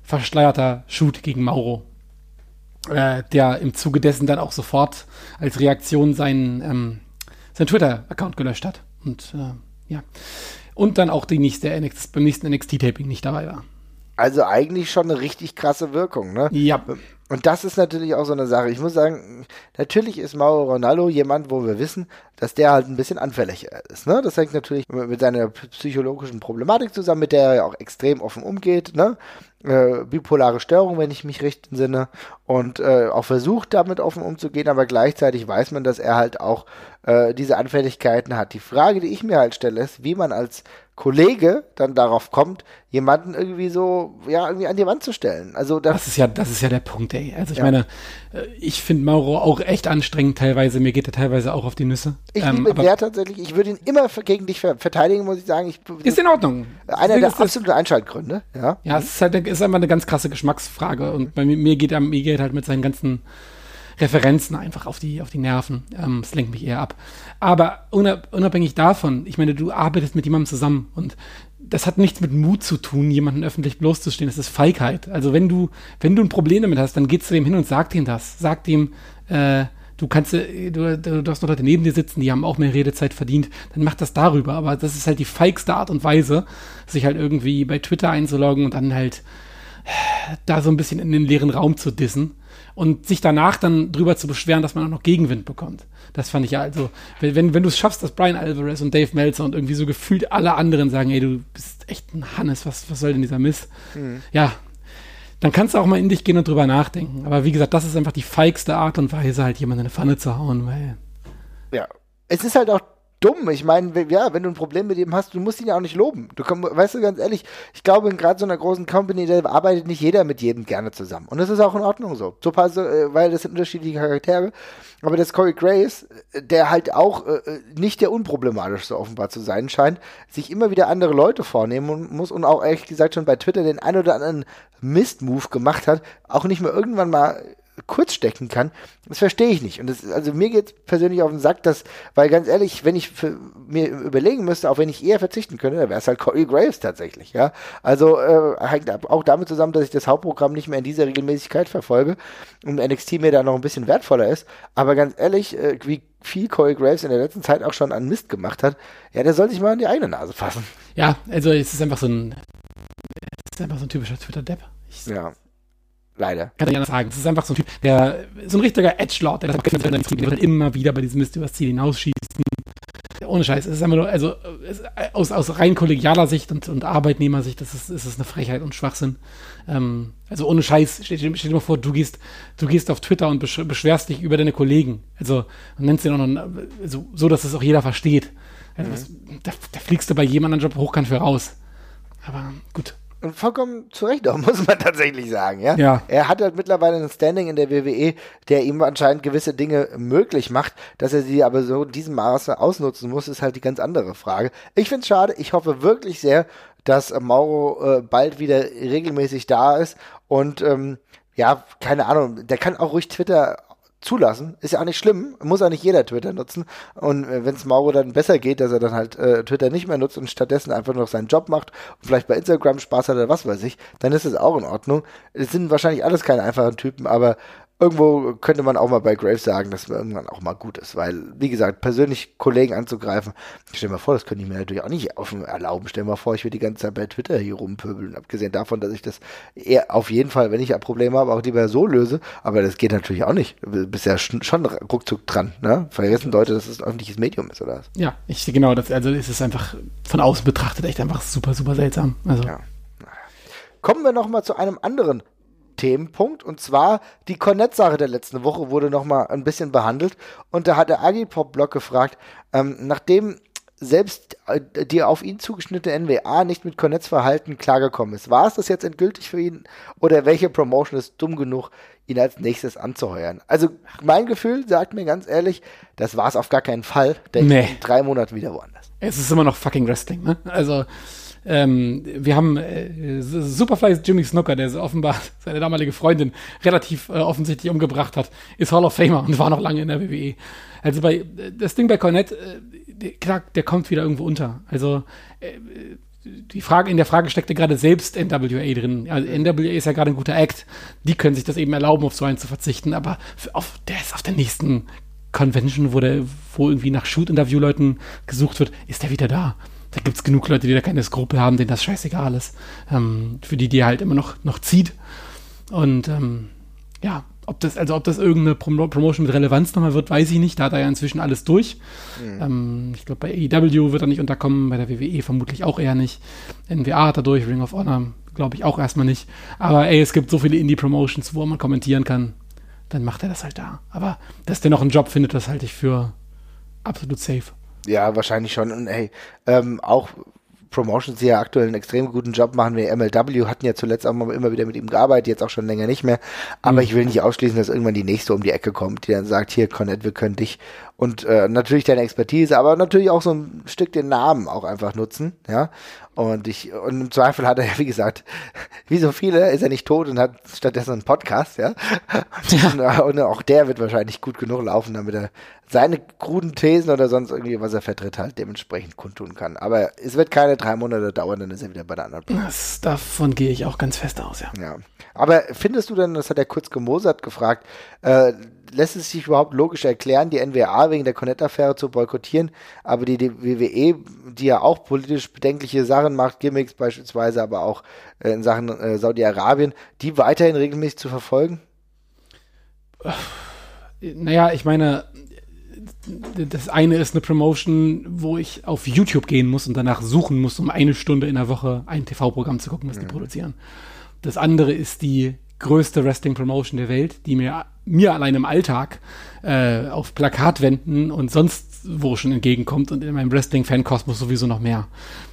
verschleierter Shoot gegen Mauro äh, der im Zuge dessen dann auch sofort als Reaktion seinen, ähm, seinen Twitter-Account gelöscht hat. Und äh, ja. Und dann auch die nächste NXT, beim nächsten NXT-Taping nicht dabei war. Also eigentlich schon eine richtig krasse Wirkung, ne? Ja. Und das ist natürlich auch so eine Sache. Ich muss sagen, natürlich ist Mauro Ronaldo jemand, wo wir wissen, dass der halt ein bisschen anfälliger ist. Ne? Das hängt natürlich mit seiner psychologischen Problematik zusammen, mit der er auch extrem offen umgeht. Ne? Äh, bipolare Störung, wenn ich mich recht entsinne. Und äh, auch versucht, damit offen umzugehen, aber gleichzeitig weiß man, dass er halt auch äh, diese Anfälligkeiten hat. Die Frage, die ich mir halt stelle, ist, wie man als Kollege dann darauf kommt, jemanden irgendwie so, ja, irgendwie an die Wand zu stellen. Also das, das ist ja, das ist ja der Punkt, ey. Also ich ja. meine, äh, ich finde Mauro auch echt anstrengend teilweise. Mir geht er teilweise auch auf die Nüsse. Ich ähm, liebe der tatsächlich. Ich würde ihn immer gegen dich verteidigen, muss ich sagen. Ich, ist in Ordnung. Einer der absoluten Einschaltgründe. Ja, ja es ist halt, ist einfach eine ganz krasse Geschmacksfrage. Und bei mir, mir geht er, mir geht halt mit seinen ganzen Referenzen einfach auf die, auf die Nerven. Ähm, das lenkt mich eher ab. Aber unabhängig davon, ich meine, du arbeitest mit jemandem zusammen und das hat nichts mit Mut zu tun, jemanden öffentlich bloßzustehen. Das ist Feigheit. Also wenn du, wenn du ein Problem damit hast, dann geh zu dem hin und sag ihm das. Sag dem, äh, du kannst, äh, du, du hast noch Leute neben dir sitzen, die haben auch mehr Redezeit verdient, dann mach das darüber. Aber das ist halt die feigste Art und Weise, sich halt irgendwie bei Twitter einzuloggen und dann halt da so ein bisschen in den leeren Raum zu dissen und sich danach dann drüber zu beschweren, dass man auch noch Gegenwind bekommt. Das fand ich ja also, wenn, wenn du es schaffst, dass Brian Alvarez und Dave Meltzer und irgendwie so gefühlt alle anderen sagen, ey, du bist echt ein Hannes, was, was soll denn dieser Mist? Mhm. Ja, dann kannst du auch mal in dich gehen und drüber nachdenken. Aber wie gesagt, das ist einfach die feigste Art und Weise, halt jemanden in eine Pfanne zu hauen, weil. Ja. Es ist halt auch dumm. Ich meine, ja, wenn du ein Problem mit ihm hast, du musst ihn ja auch nicht loben. Du komm, weißt du, ganz ehrlich, ich glaube, in gerade so einer großen Company, da arbeitet nicht jeder mit jedem gerne zusammen. Und das ist auch in Ordnung so. So pass, äh, weil das sind unterschiedliche Charaktere. Aber das Corey Grace, äh, der halt auch äh, äh, nicht der unproblematischste offenbar zu sein scheint, sich immer wieder andere Leute vornehmen muss und auch ehrlich gesagt schon bei Twitter den ein oder anderen Mist-Move gemacht hat, auch nicht mehr irgendwann mal kurz stecken kann, das verstehe ich nicht. Und das, also mir geht persönlich auf den Sack, dass, weil ganz ehrlich, wenn ich mir überlegen müsste, auch wenn ich eher verzichten könnte, dann wäre es halt Corey Graves tatsächlich, ja. Also äh, hängt auch damit zusammen, dass ich das Hauptprogramm nicht mehr in dieser Regelmäßigkeit verfolge und NXT mir da noch ein bisschen wertvoller ist. Aber ganz ehrlich, äh, wie viel Corey Graves in der letzten Zeit auch schon an Mist gemacht hat, ja, der soll sich mal in die eigene Nase fassen. Ja, also es ist einfach so ein, es ist einfach so ein typischer Twitter-Depp. Ja. Leider. Kann ich nicht anders sagen. Es ist einfach so ein Typ, der, so ein richtiger Edgelord, der das der immer wieder bei diesem Mist übers Ziel hinausschießen. Ohne Scheiß. Es ist einfach nur, also es, aus, aus rein kollegialer Sicht und, und Arbeitnehmersicht das ist, ist es eine Frechheit und Schwachsinn. Ähm, also ohne Scheiß, stell, stell, dir mal vor, du gehst, du gehst auf Twitter und beschwerst dich über deine Kollegen. Also und nennst den auch noch, also, so, dass es auch jeder versteht. Also, mhm. was, da, da fliegst du bei jedem anderen Job hochkant für raus. Aber gut. Und vollkommen zu Recht auch, muss man tatsächlich sagen, ja? ja. Er hat halt mittlerweile ein Standing in der WWE, der ihm anscheinend gewisse Dinge möglich macht, dass er sie aber so in diesem Maße ausnutzen muss, ist halt die ganz andere Frage. Ich finde es schade, ich hoffe wirklich sehr, dass Mauro äh, bald wieder regelmäßig da ist und ähm, ja, keine Ahnung, der kann auch ruhig Twitter zulassen. Ist ja auch nicht schlimm, muss auch nicht jeder Twitter nutzen. Und äh, wenn es Mauro dann besser geht, dass er dann halt äh, Twitter nicht mehr nutzt und stattdessen einfach nur noch seinen Job macht und vielleicht bei Instagram Spaß hat oder was weiß ich, dann ist es auch in Ordnung. Es sind wahrscheinlich alles keine einfachen Typen, aber irgendwo könnte man auch mal bei Graves sagen, dass man irgendwann auch mal gut ist, weil, wie gesagt, persönlich Kollegen anzugreifen, stell dir mal vor, das könnte ich mir natürlich auch nicht offen erlauben. Stell dir mal vor, ich würde die ganze Zeit bei Twitter hier rumpöbeln, abgesehen davon, dass ich das eher auf jeden Fall, wenn ich ein Problem habe, auch lieber so löse, aber das geht natürlich auch nicht. Du bist ja schon ruckzuck dran, ne? Vergessen Leute, dass es ein öffentliches Medium ist, oder was? Ja, ich, genau, das, also ist es einfach von außen betrachtet echt einfach super, super seltsam. Also. Ja. Kommen wir noch mal zu einem anderen Themenpunkt. Und zwar die Cornet-Sache der letzten Woche wurde nochmal ein bisschen behandelt. Und da hat der Agipop-Blog gefragt, ähm, nachdem selbst äh, die auf ihn zugeschnittene NWA nicht mit Cornets Verhalten klargekommen ist. War es das jetzt endgültig für ihn oder welche Promotion ist dumm genug, ihn als nächstes anzuheuern? Also mein Gefühl sagt mir ganz ehrlich, das war es auf gar keinen Fall. Der nee. in drei Monaten wieder woanders. Es ist immer noch fucking Wrestling, ne? Also ähm, wir haben äh, Superfly Jimmy Snooker, der offenbar seine damalige Freundin relativ äh, offensichtlich umgebracht hat, ist Hall of Famer und war noch lange in der WWE. Also bei das Ding bei Cornette, äh, klar, der kommt wieder irgendwo unter. Also äh, die Frage, in der Frage steckte gerade selbst NWA drin. Also NWA ist ja gerade ein guter Act. Die können sich das eben erlauben, auf so einen zu verzichten, aber auf, der ist auf der nächsten Convention, wo, der, wo irgendwie nach Shoot-Interview-Leuten gesucht wird, ist der wieder da da gibt es genug Leute, die da keine Skrupel haben, denen das scheißegal ist. Ähm, für die, die halt immer noch, noch zieht. Und ähm, ja, ob das, also ob das irgendeine Prom Promotion mit Relevanz nochmal wird, weiß ich nicht. Da hat er ja inzwischen alles durch. Mhm. Ähm, ich glaube, bei AEW wird er nicht unterkommen, bei der WWE vermutlich auch eher nicht. NWA hat er durch, Ring of Honor glaube ich auch erstmal nicht. Aber ey, es gibt so viele Indie-Promotions, wo man kommentieren kann. Dann macht er das halt da. Aber dass der noch einen Job findet, das halte ich für absolut safe. Ja, wahrscheinlich schon. Und hey, ähm, auch Promotions, die ja aktuell einen extrem guten Job machen, wie MLW, hatten ja zuletzt auch mal immer wieder mit ihm gearbeitet, jetzt auch schon länger nicht mehr. Aber mhm. ich will nicht ausschließen, dass irgendwann die nächste um die Ecke kommt, die dann sagt, hier, Connett, wir können dich und äh, natürlich deine Expertise, aber natürlich auch so ein Stück den Namen auch einfach nutzen, ja. Und ich, und im Zweifel hat er ja, wie gesagt, wie so viele, ist er nicht tot und hat stattdessen einen Podcast, ja. ja. Und, und auch der wird wahrscheinlich gut genug laufen, damit er seine kruden Thesen oder sonst irgendwie, was er vertritt, halt dementsprechend kundtun kann. Aber es wird keine drei Monate dauern, dann ist er wieder bei der anderen. Das, davon gehe ich auch ganz fest aus, ja. Ja. Aber findest du denn, das hat er kurz gemosert gefragt, äh, lässt es sich überhaupt logisch erklären, die NWA wegen der Connect-Affäre zu boykottieren, aber die, die WWE, die ja auch politisch bedenkliche Sachen macht, Gimmicks beispielsweise, aber auch äh, in Sachen äh, Saudi-Arabien, die weiterhin regelmäßig zu verfolgen? Naja, ich meine, das eine ist eine Promotion, wo ich auf YouTube gehen muss und danach suchen muss, um eine Stunde in der Woche ein TV-Programm zu gucken, was mhm. die produzieren. Das andere ist die größte Wrestling-Promotion der Welt, die mir, mir allein im Alltag äh, auf Plakatwänden und sonst wo schon entgegenkommt und in meinem Wrestling-Fan-Kosmos sowieso noch mehr.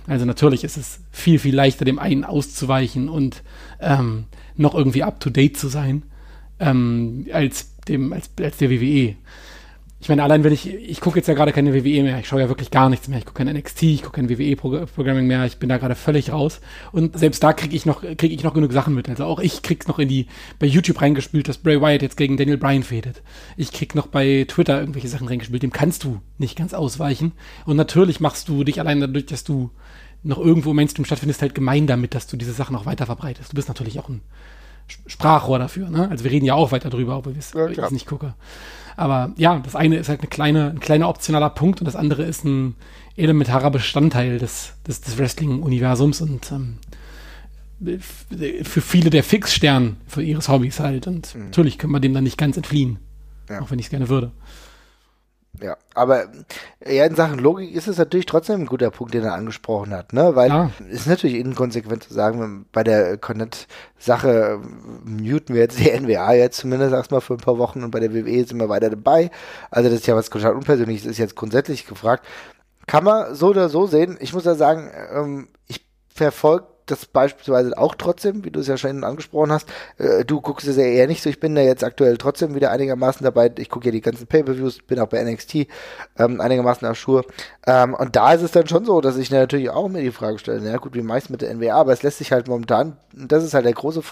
Also natürlich ist es viel, viel leichter, dem einen auszuweichen und ähm, noch irgendwie up-to-date zu sein, ähm, als dem, als, als der WWE. Ich meine, allein wenn ich, ich gucke jetzt ja gerade keine WWE mehr, ich schaue ja wirklich gar nichts mehr, ich gucke kein NXT, ich gucke kein WWE-Programming mehr, ich bin da gerade völlig raus. Und selbst da kriege ich noch, kriege ich noch genug Sachen mit. Also auch ich krieg's noch in die, bei YouTube reingespült, dass Bray Wyatt jetzt gegen Daniel Bryan fädet. Ich krieg noch bei Twitter irgendwelche Sachen reingespült, dem kannst du nicht ganz ausweichen. Und natürlich machst du dich allein dadurch, dass du noch irgendwo im Mainstream stattfindest, halt gemein damit, dass du diese Sachen auch weiter verbreitest. Du bist natürlich auch ein Sprachrohr dafür, ne? Also wir reden ja auch weiter drüber, obwohl ja, ich es nicht gucke. Aber ja, das eine ist halt eine kleine, ein kleiner optionaler Punkt und das andere ist ein elementarer Bestandteil des, des, des Wrestling-Universums und ähm, für viele der Fixstern für ihres Hobbys halt. Und mhm. natürlich können wir dem dann nicht ganz entfliehen. Ja. Auch wenn ich es gerne würde. Ja, aber ja, in Sachen Logik ist es natürlich trotzdem ein guter Punkt, den er angesprochen hat, ne? Weil ja. es ist natürlich inkonsequent zu sagen, bei der Connect-Sache muten wir jetzt die NWA jetzt zumindest erstmal für ein paar Wochen und bei der WWE sind wir weiter dabei. Also das ist ja was total unpersönliches, ist jetzt grundsätzlich gefragt. Kann man so oder so sehen. Ich muss ja sagen, ähm, ich verfolge das beispielsweise auch trotzdem, wie du es ja schon angesprochen hast. Äh, du guckst es ja eher nicht so. Ich bin da jetzt aktuell trotzdem wieder einigermaßen dabei. Ich gucke ja die ganzen Pay-Per-Views, bin auch bei NXT ähm, einigermaßen auf Schuhe. Ähm, und da ist es dann schon so, dass ich natürlich auch mir die Frage stelle, na gut, wie meist mit der NWA, aber es lässt sich halt momentan, das ist halt der große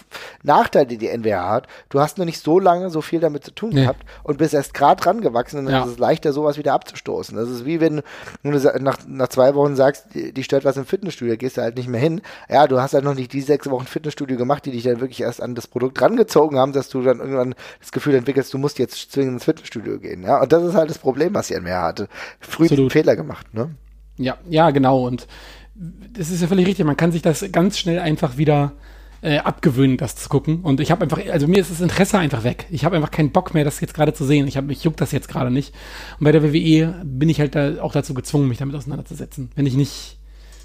Nachteil, den die NWA hat. Du hast nur nicht so lange so viel damit zu tun nee. gehabt und bist erst gerade dran gewachsen und dann ja. ist es leichter, sowas wieder abzustoßen. Das ist wie wenn du nach, nach zwei Wochen sagst, die, die stört was im Fitnessstudio, gehst du halt nicht mehr hin. Ja, du hast halt noch nicht die sechs Wochen Fitnessstudio gemacht, die dich dann wirklich erst an das Produkt rangezogen haben, dass du dann irgendwann das Gefühl entwickelst, du musst jetzt zwingend ins Fitnessstudio gehen. Ja, und das ist halt das Problem, was ihr mehr hatte. Früh einen Fehler gemacht, ne? Ja, ja, genau. Und das ist ja völlig richtig. Man kann sich das ganz schnell einfach wieder äh, abgewöhnen, das zu gucken. Und ich habe einfach, also mir ist das Interesse einfach weg. Ich habe einfach keinen Bock mehr, das jetzt gerade zu sehen. Ich habe mich juckt das jetzt gerade nicht. Und bei der WWE bin ich halt da auch dazu gezwungen, mich damit auseinanderzusetzen. Wenn ich nicht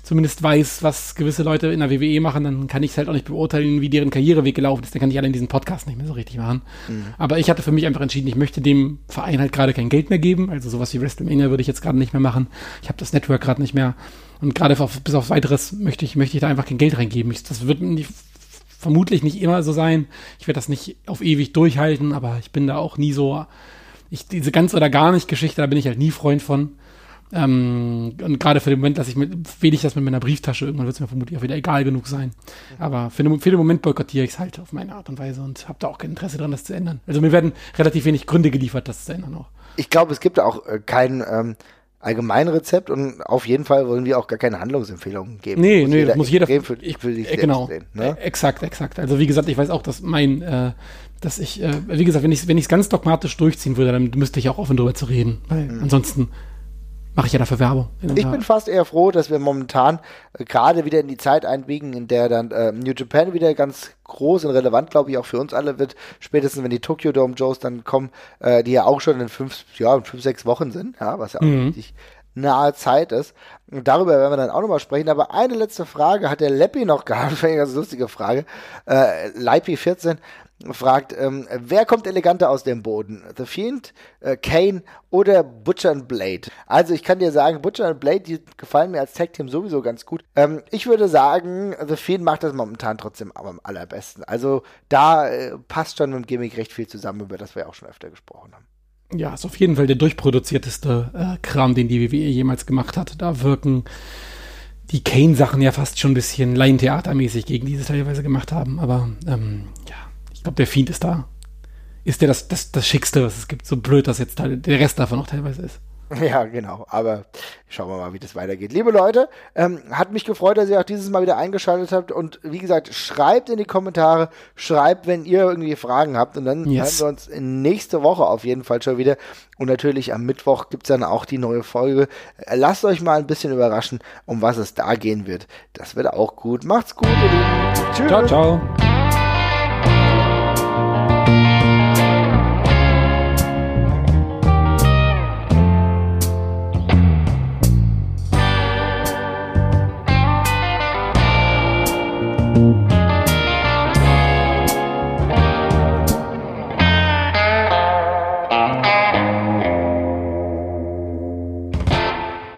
zumindest weiß, was gewisse Leute in der WWE machen, dann kann ich es halt auch nicht beurteilen, wie deren Karriereweg gelaufen ist. Dann kann ich allein diesen Podcast nicht mehr so richtig machen. Mhm. Aber ich hatte für mich einfach entschieden, ich möchte dem Verein halt gerade kein Geld mehr geben. Also sowas wie WrestleMania würde ich jetzt gerade nicht mehr machen. Ich habe das Network gerade nicht mehr. Und gerade bis auf weiteres möchte ich, möchte ich da einfach kein Geld reingeben. Ich, das wird nicht, vermutlich nicht immer so sein. Ich werde das nicht auf ewig durchhalten, aber ich bin da auch nie so. Ich, diese ganz oder gar nicht Geschichte, da bin ich halt nie Freund von. Ähm, und gerade für den Moment, dass ich mit, wähle ich das mit meiner Brieftasche, irgendwann wird es mir vermutlich auch wieder egal genug sein. Aber für den, für den Moment boykottiere ich es halt auf meine Art und Weise und habe da auch kein Interesse daran, das zu ändern. Also mir werden relativ wenig Gründe geliefert, das zu ändern auch. Ich glaube, es gibt auch äh, kein ähm, Allgemeinrezept und auf jeden Fall wollen wir auch gar keine Handlungsempfehlungen geben. Nee, nee, das muss jeder für, für, für sich äh, genau, sehen. Ne? Äh, exakt, exakt. Also wie gesagt, ich weiß auch, dass mein, äh, dass ich, äh, wie gesagt, wenn ich es wenn ganz dogmatisch durchziehen würde, dann müsste ich auch offen drüber zu reden. Weil mhm. ansonsten mache ich ja dafür Werbung. Ich bin fast eher froh, dass wir momentan äh, gerade wieder in die Zeit einbiegen, in der dann äh, New Japan wieder ganz groß und relevant, glaube ich, auch für uns alle wird. Spätestens wenn die Tokyo Dome Joes dann kommen, äh, die ja auch schon in fünf, ja, in fünf, sechs Wochen sind, ja, was ja auch mhm. richtig nahe Zeit ist. Und darüber werden wir dann auch nochmal sprechen. Aber eine letzte Frage hat der Leppi noch gehabt, eine ganz lustige Frage. Äh, Leipi 14 fragt, ähm, wer kommt eleganter aus dem Boden? The Fiend, äh, Kane oder Butcher and Blade? Also ich kann dir sagen, Butcher and Blade, die gefallen mir als Tag Team sowieso ganz gut. Ähm, ich würde sagen, The Fiend macht das momentan trotzdem am allerbesten. Also da äh, passt schon mit dem Gimmick recht viel zusammen, über das wir auch schon öfter gesprochen haben. Ja, ist auf jeden Fall der durchproduzierteste äh, Kram, den die WWE jemals gemacht hat. Da wirken die Kane-Sachen ja fast schon ein bisschen Laientheatermäßig gegen die sie teilweise gemacht haben. Aber ähm, ja, ich glaube, der Fiend ist da. Ist der das, das, das Schickste, was es gibt. So blöd, dass jetzt der Rest davon noch teilweise ist. Ja, genau. Aber schauen wir mal, wie das weitergeht. Liebe Leute, ähm, hat mich gefreut, dass ihr auch dieses Mal wieder eingeschaltet habt. Und wie gesagt, schreibt in die Kommentare, schreibt, wenn ihr irgendwie Fragen habt. Und dann yes. hören wir uns nächste Woche auf jeden Fall schon wieder. Und natürlich am Mittwoch gibt's dann auch die neue Folge. Lasst euch mal ein bisschen überraschen, um was es da gehen wird. Das wird auch gut. Macht's gut, ihr Lieben. Tschüss. Ciao, ciao.